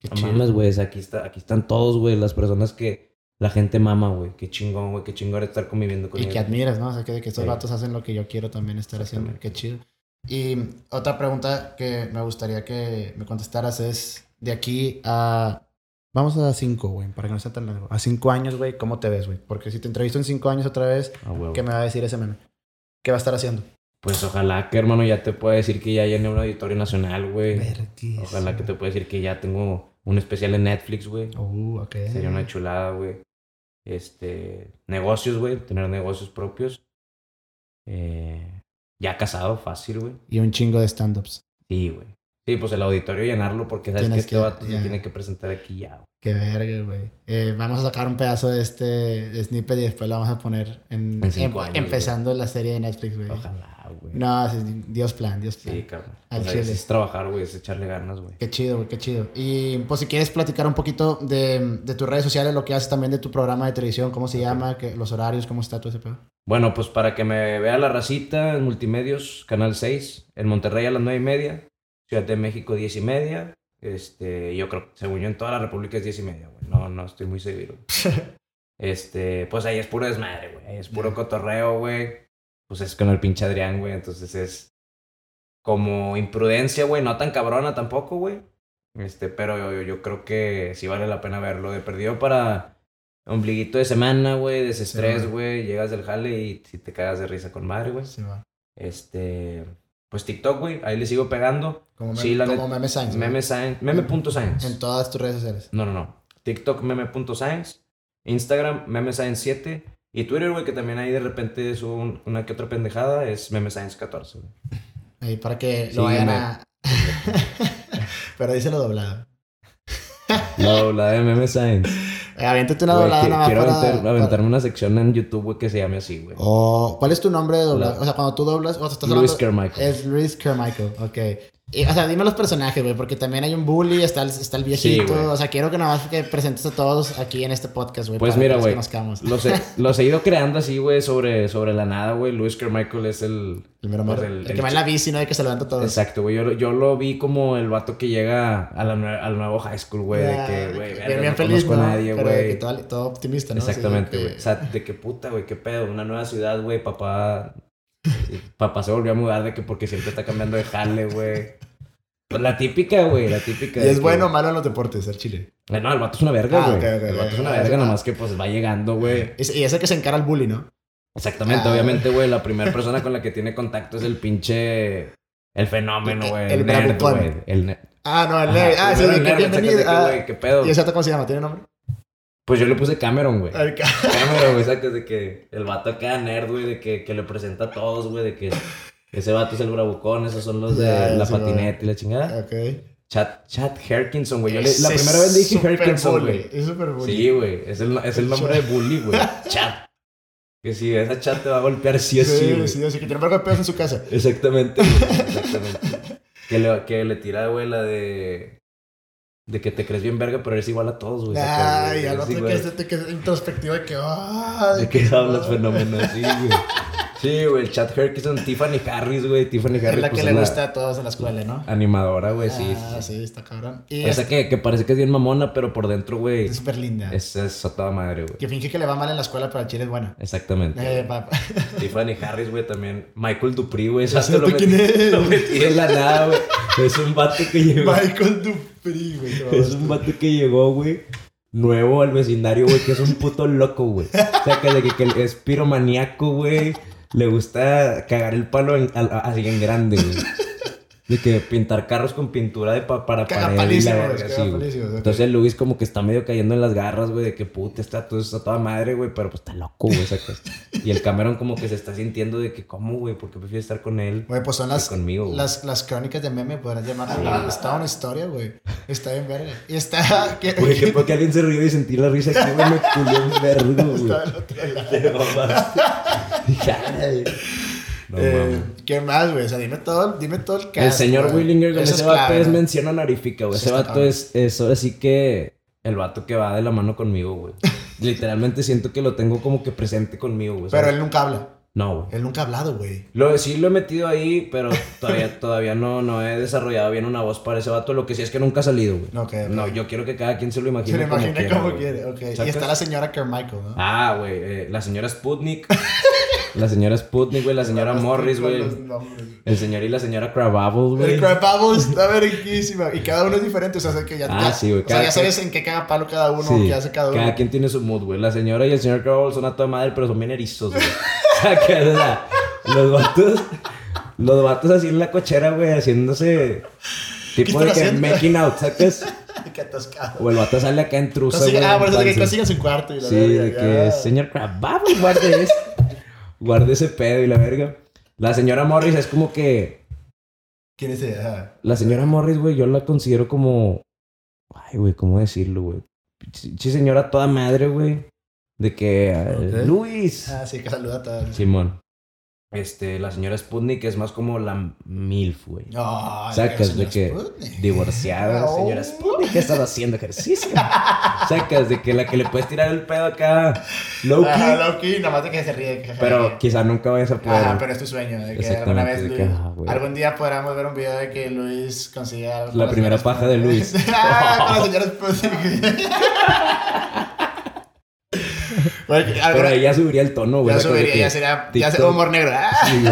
[SPEAKER 1] Qué
[SPEAKER 2] No
[SPEAKER 1] chido.
[SPEAKER 2] mames, güey, aquí, está, aquí están todos, güey, las personas que la gente mama, güey. Qué chingón, güey, qué chingón estar conviviendo con
[SPEAKER 1] Y
[SPEAKER 2] ellos.
[SPEAKER 1] que admiras, ¿no? O sea, que, de que estos
[SPEAKER 2] Sí.
[SPEAKER 1] vatos hacen lo que yo quiero también estar haciendo. Qué chido. Y otra pregunta que me gustaría que me contestaras es, de aquí a... Vamos a cinco, güey, para que no sea tan largo. A cinco años, güey, ¿cómo te ves, güey? Porque si te entrevisto en cinco años otra vez,
[SPEAKER 2] Ah.
[SPEAKER 1] ¿qué me va a decir ese meme? ¿Qué va a estar haciendo?
[SPEAKER 2] Pues ojalá que, hermano, ya te pueda decir que ya llené un auditorio nacional, güey. Ojalá que te pueda decir que ya tengo un especial en Netflix, güey.
[SPEAKER 1] Uh, ok.
[SPEAKER 2] Sería una chulada, güey. Este, negocios, güey, tener negocios propios. Eh, ya casado, fácil, güey.
[SPEAKER 1] Y un chingo de stand-ups.
[SPEAKER 2] Sí, güey. Sí, pues el auditorio llenarlo porque sabes
[SPEAKER 1] Tienes
[SPEAKER 2] que este vato se tiene que presentar aquí ya.
[SPEAKER 1] Qué verga, güey. Eh, vamos a sacar un pedazo de este snippet y después lo vamos a poner en,
[SPEAKER 2] En cinco
[SPEAKER 1] em-
[SPEAKER 2] años,
[SPEAKER 1] empezando la serie de Netflix, güey.
[SPEAKER 2] Ojalá, güey.
[SPEAKER 1] No, Dios plan, Dios plan.
[SPEAKER 2] Sí, cabrón.
[SPEAKER 1] Al
[SPEAKER 2] O sea,
[SPEAKER 1] chile.
[SPEAKER 2] es, trabajar, güey, es echarle ganas, güey.
[SPEAKER 1] Qué chido, güey, qué chido. Y pues si quieres platicar un poquito de, de tus redes sociales, lo que haces también de tu programa de televisión, cómo se llama, que, los horarios, cómo está todo ese pedo.
[SPEAKER 2] Bueno, pues para que me vea la racita en Multimedios, Canal 6, en Monterrey a las 9 y media, Ciudad de México 10 y media. Este, yo creo, según yo, en toda la República es 10 y media, güey. No, no estoy muy seguro. [laughs] este, pues ahí es puro desmadre, güey. Ahí es puro cotorreo, güey. Pues es con el pinche Adrián, güey. Entonces es como imprudencia, güey. No tan cabrona tampoco, güey. Este, pero yo, yo creo que sí vale la pena verlo. De perdido para ombliguito de semana, güey. Desestrés,
[SPEAKER 1] Sí,
[SPEAKER 2] güey. Llegas del jale y si te cagas de risa con madre, güey.
[SPEAKER 1] Sí, va.
[SPEAKER 2] Este, pues TikTok, güey. Ahí le sigo pegando.
[SPEAKER 1] Como, meme,
[SPEAKER 2] Sí, la
[SPEAKER 1] como meme science.
[SPEAKER 2] Meme science. Meme.science.
[SPEAKER 1] En todas tus redes sociales.
[SPEAKER 2] No, no, no. TikTok meme.science. Instagram memescience7. Y Twitter, güey, que también ahí de repente un- una que otra pendejada, es memescience14, güey.
[SPEAKER 1] Ahí para que
[SPEAKER 2] Sí, [laughs]
[SPEAKER 1] lo vayan
[SPEAKER 2] me-
[SPEAKER 1] a... Pero díselo doblado.
[SPEAKER 2] No, la de memescience.
[SPEAKER 1] Eh, aviéntate una doblada
[SPEAKER 2] que-
[SPEAKER 1] nada más
[SPEAKER 2] quiero
[SPEAKER 1] para...
[SPEAKER 2] aventar-
[SPEAKER 1] para-
[SPEAKER 2] aventarme una sección en YouTube, güey, que se llame así, güey.
[SPEAKER 1] O, ¿Cuál es tu nombre de doblado?
[SPEAKER 2] La-
[SPEAKER 1] O sea, cuando tú doblas... O sea, estás
[SPEAKER 2] Luis
[SPEAKER 1] hablando-
[SPEAKER 2] Carmichael.
[SPEAKER 1] Es Luis Carmichael, ok. Y, o sea, dime los personajes, güey, porque también hay un bully, está el, está el viejito.
[SPEAKER 2] güey.
[SPEAKER 1] o sea, quiero que nada más que presentes a todos aquí en este podcast, güey.
[SPEAKER 2] Pues
[SPEAKER 1] para
[SPEAKER 2] mira, güey. Los he, [laughs] los he ido creando así, güey, sobre, sobre la nada, güey. Luis Carmichael es el.
[SPEAKER 1] El mero
[SPEAKER 2] pues,
[SPEAKER 1] mero.
[SPEAKER 2] el-
[SPEAKER 1] el,
[SPEAKER 2] el
[SPEAKER 1] que va en la bici, ¿no? De que se levanta todo.
[SPEAKER 2] Exacto, güey. Yo, lo- yo lo vi como el vato que llega a la al nuevo high school, güey. De que, güey,
[SPEAKER 1] bien, bien
[SPEAKER 2] no
[SPEAKER 1] feliz,
[SPEAKER 2] conozco
[SPEAKER 1] ¿no?
[SPEAKER 2] a nadie, güey.
[SPEAKER 1] todo, todo optimista, ¿no?
[SPEAKER 2] Exactamente,
[SPEAKER 1] Sí,
[SPEAKER 2] güey.
[SPEAKER 1] que-
[SPEAKER 2] O sea, de que puta, güey, qué pedo. Una nueva ciudad, güey. Papá. Papá se volvió a mudar de que porque siempre está cambiando de jale, güey. Pues la típica, güey, la típica.
[SPEAKER 1] ¿Y es
[SPEAKER 2] que-
[SPEAKER 1] bueno o malo en los deportes, ser chile?
[SPEAKER 2] Eh, No, el vato es una verga,
[SPEAKER 1] Ah,
[SPEAKER 2] güey.
[SPEAKER 1] ok, ok,
[SPEAKER 2] el vato es una
[SPEAKER 1] Ah,
[SPEAKER 2] verga,
[SPEAKER 1] ah.
[SPEAKER 2] nomás que pues va llegando, güey.
[SPEAKER 1] Es- Y ese que se encara al bully, ¿no?
[SPEAKER 2] Exactamente,
[SPEAKER 1] Ah.
[SPEAKER 2] obviamente, güey, la primera persona con la que tiene contacto es el pinche. El fenómeno,
[SPEAKER 1] El-
[SPEAKER 2] güey.
[SPEAKER 1] el
[SPEAKER 2] El, nerd, güey. El.
[SPEAKER 1] Ah, no, el nerd. Ah, sí,
[SPEAKER 2] el nerd,
[SPEAKER 1] bienvenido. Ah,
[SPEAKER 2] ¿Qué pedo?
[SPEAKER 1] ¿Y ese otro cómo se llama? ¿Tiene nombre?
[SPEAKER 2] Pues yo le puse Cameron, güey. [laughs] Cameron, güey, sacas de que el vato acá nerd, güey, de que, que le presenta a todos, güey, de que ese vato es el bravucón, esos son los de la
[SPEAKER 1] sí,
[SPEAKER 2] patineta y la chingada.
[SPEAKER 1] Ok.
[SPEAKER 2] Chat, Chat Herkinson, güey. Yo le- la primera vez le dije
[SPEAKER 1] super
[SPEAKER 2] Herkinson,
[SPEAKER 1] bully,
[SPEAKER 2] güey.
[SPEAKER 1] Es súper bully.
[SPEAKER 2] Sí, güey. Es el, es el [laughs] nombre de bully, güey. Chat. Que si esa chat te va a golpear sí o sí,
[SPEAKER 1] Sí,
[SPEAKER 2] güey.
[SPEAKER 1] sí, así que tiene un en su casa.
[SPEAKER 2] Exactamente, exactamente. [laughs] que, le, que le tira, güey, la de... De que te crees bien verga, pero eres igual a todos, güey.
[SPEAKER 1] Ay, al otro que
[SPEAKER 2] igual.
[SPEAKER 1] es, de que es introspectivo de que. ay,
[SPEAKER 2] ¿De qué hablas, fenómeno? Sí, güey. [laughs] Sí, güey, el Chat Herkinson, Tiffany Harris, güey. Tiffany
[SPEAKER 1] Es
[SPEAKER 2] Harris,
[SPEAKER 1] la
[SPEAKER 2] pues,
[SPEAKER 1] que le
[SPEAKER 2] es
[SPEAKER 1] gusta a todos en la escuela, ¿no?
[SPEAKER 2] Animadora, güey, sí.
[SPEAKER 1] Ah,
[SPEAKER 2] sí.
[SPEAKER 1] está cabrón. Y
[SPEAKER 2] Esa
[SPEAKER 1] es
[SPEAKER 2] que, que parece que es bien mamona, pero por dentro, güey,
[SPEAKER 1] es súper linda.
[SPEAKER 2] es, es a toda madre, güey.
[SPEAKER 1] Que finge que le va mal en la escuela, pero al chile es buena.
[SPEAKER 2] Exactamente.
[SPEAKER 1] Eh, [laughs]
[SPEAKER 2] Tiffany Harris, güey, también. Michael Dupree, güey. Vato lo,
[SPEAKER 1] quién
[SPEAKER 2] metí,
[SPEAKER 1] es. [laughs]
[SPEAKER 2] lo metí en la nada, güey. Es un vato que llegó.
[SPEAKER 1] Michael Dupree, güey.
[SPEAKER 2] Es un vato que llegó, güey. Nuevo al vecindario, güey, que es un puto loco, güey. O sea, que, que, que es piromaníaco, güey. Le gusta cagar el palo en- al- así en grande, güey. De que pintar carros con pintura de pa- para pared y la verga, sí. Entonces el Luis como que está medio cayendo en las garras, güey, de que puta está todo está toda madre, güey, pero pues está loco, güey. [laughs] Y el Cameron como que se está sintiendo de que cómo, güey, porque prefiere estar con él.
[SPEAKER 1] Güey, pues son las,
[SPEAKER 2] que conmigo,
[SPEAKER 1] las, las crónicas de meme, podrás llamarlo. Está una historia, güey. Está bien verga. Y está... [laughs] que-
[SPEAKER 2] Güey, que porque alguien se rió y sentí la risa güey, me culió un vergo, [laughs] güey.
[SPEAKER 1] Está del otro lado.
[SPEAKER 2] No
[SPEAKER 1] Eh. ¿Qué más, güey? O sea, dime todo, dime todo el caso.
[SPEAKER 2] El señor Willinger con ese vato es mención honorífica, güey. Ese vato es, es ahora sí que el vato que va de la mano conmigo, güey. Literalmente siento que lo tengo como que presente conmigo, güey.
[SPEAKER 1] Pero él nunca habla.
[SPEAKER 2] No, güey.
[SPEAKER 1] Él nunca ha hablado, güey.
[SPEAKER 2] Lo, sí lo he metido ahí, pero todavía, [laughs] todavía no, no he desarrollado bien una voz para ese vato. Lo que sí es que nunca ha salido, güey.
[SPEAKER 1] Ok, ok.
[SPEAKER 2] No, yo quiero que cada quien se lo
[SPEAKER 1] Se
[SPEAKER 2] imagine
[SPEAKER 1] lo imagina
[SPEAKER 2] como
[SPEAKER 1] quiere. Ok. Y está la señora Carmichael, ¿no?
[SPEAKER 2] Ah, güey. eh, la señora Sputnik. [laughs] la señora Sputnik, güey. La señora Morris, güey. El señor y la señora Crabapple, güey.
[SPEAKER 1] El crab Bubble está verguísima. Y cada uno es diferente. O sea, que ya,
[SPEAKER 2] Ah,
[SPEAKER 1] ya-
[SPEAKER 2] sí, güey,
[SPEAKER 1] O sea, ya sabes en qué caga palo cada uno,
[SPEAKER 2] Sí,
[SPEAKER 1] qué hace cada uno.
[SPEAKER 2] Cada quien tiene su mood, güey. La señora y el señor Crabapple son a toda madre, pero son bien erizos, güey. [laughs] o sea, que, o sea, los vatos... Los vatos así en la cochera, güey, haciéndose... Tipo de que making out, ¿sacas? [laughs]
[SPEAKER 1] Qué atascado.
[SPEAKER 2] O el vato sale acá en trusa,
[SPEAKER 1] Consigue-
[SPEAKER 2] güey.
[SPEAKER 1] ah, por eso que consiga su cuarto y la
[SPEAKER 2] Sí, de que señor Crabapple, guarde eso. Guarde ese pedo y la verga. La señora Morris es como que...
[SPEAKER 1] ¿Quién es? Ajá.
[SPEAKER 2] La señora Morris, güey, yo la considero como. Ay, güey, ¿cómo decirlo, güey? Sí, señora toda madre, güey. De que. eh. Luis.
[SPEAKER 1] Ah, sí, que saluda a todos.
[SPEAKER 2] Simón. Este, la señora Sputnik es más como la MILF, güey.
[SPEAKER 1] Ay,
[SPEAKER 2] Sacas de que
[SPEAKER 1] Sputnik.
[SPEAKER 2] divorciada, [laughs]
[SPEAKER 1] Oh.
[SPEAKER 2] señora Sputnik, que estás haciendo ejercicio. Sacas de que la que le puedes tirar el pedo acá, Loki.
[SPEAKER 1] Ajá, Loki, nada más de que se ríe. que-
[SPEAKER 2] pero quizá nunca vayas a poder.
[SPEAKER 1] Ajá, pero es tu sueño. De que alguna vez
[SPEAKER 2] de
[SPEAKER 1] Luis-
[SPEAKER 2] que, ah,
[SPEAKER 1] algún día podamos ver un video de que Luis consiga.
[SPEAKER 2] La primera paja de. Luis. [laughs]
[SPEAKER 1] ah, con la [laughs] señora Sputnik.
[SPEAKER 2] Pero ahí ya subiría el tono, güey.
[SPEAKER 1] ya subiría, ya sería, ya sería
[SPEAKER 2] TikTok-
[SPEAKER 1] humor negro.
[SPEAKER 2] Sí,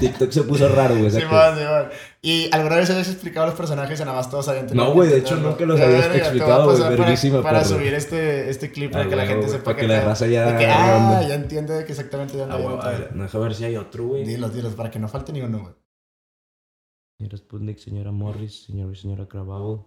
[SPEAKER 2] TikTok se puso raro, güey. sacas.
[SPEAKER 1] Simón, Simón. ¿Y alguna vez habías explicado los personajes nada más todos sabían
[SPEAKER 2] No, güey, de hecho,
[SPEAKER 1] entenderlo?
[SPEAKER 2] nunca los habías
[SPEAKER 1] a
[SPEAKER 2] explicado, güey,
[SPEAKER 1] para- Para subir este, este clip para que la gente sepa
[SPEAKER 2] para
[SPEAKER 1] que
[SPEAKER 2] la raza ya
[SPEAKER 1] ah, ya entiende de que exactamente de dónde
[SPEAKER 2] a ver, no, deja ver si hay otro, güey.
[SPEAKER 1] Dilos, dilos, para que no falte ni uno, güey.
[SPEAKER 2] Señora Sputnik, señora Morris, señor y señora Crabable.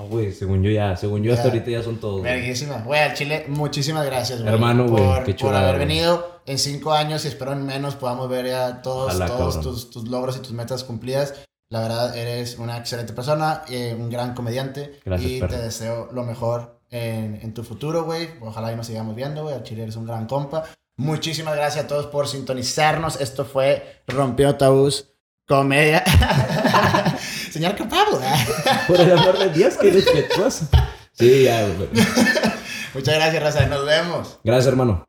[SPEAKER 2] Ah, güey, según yo ya, según yo hasta
[SPEAKER 1] Ya.
[SPEAKER 2] ahorita ya son todos.
[SPEAKER 1] Verguísima. Güey, al Chile, muchísimas gracias, güey.
[SPEAKER 2] Hermano, güey,
[SPEAKER 1] por,
[SPEAKER 2] qué
[SPEAKER 1] por
[SPEAKER 2] chulada,
[SPEAKER 1] haber
[SPEAKER 2] güey.
[SPEAKER 1] venido en cinco años y espero en menos podamos ver ya todos,
[SPEAKER 2] Ojalá,
[SPEAKER 1] todos tus, tus logros y tus metas cumplidas. La verdad, eres una excelente persona, eh, un gran comediante.
[SPEAKER 2] Gracias,
[SPEAKER 1] y
[SPEAKER 2] perro.
[SPEAKER 1] te deseo lo mejor en, en tu futuro, güey. Ojalá y nos sigamos viendo, güey. Al Chile eres un gran compa. Muchísimas gracias a todos por sintonizarnos. Esto fue Rompió Tabús Comedia. [laughs] Señor Capabla.
[SPEAKER 2] Por el amor de Dios, qué respetuoso. Sí, ya, güey. [laughs]
[SPEAKER 1] Muchas gracias, Raza. Nos vemos.
[SPEAKER 2] Gracias, hermano.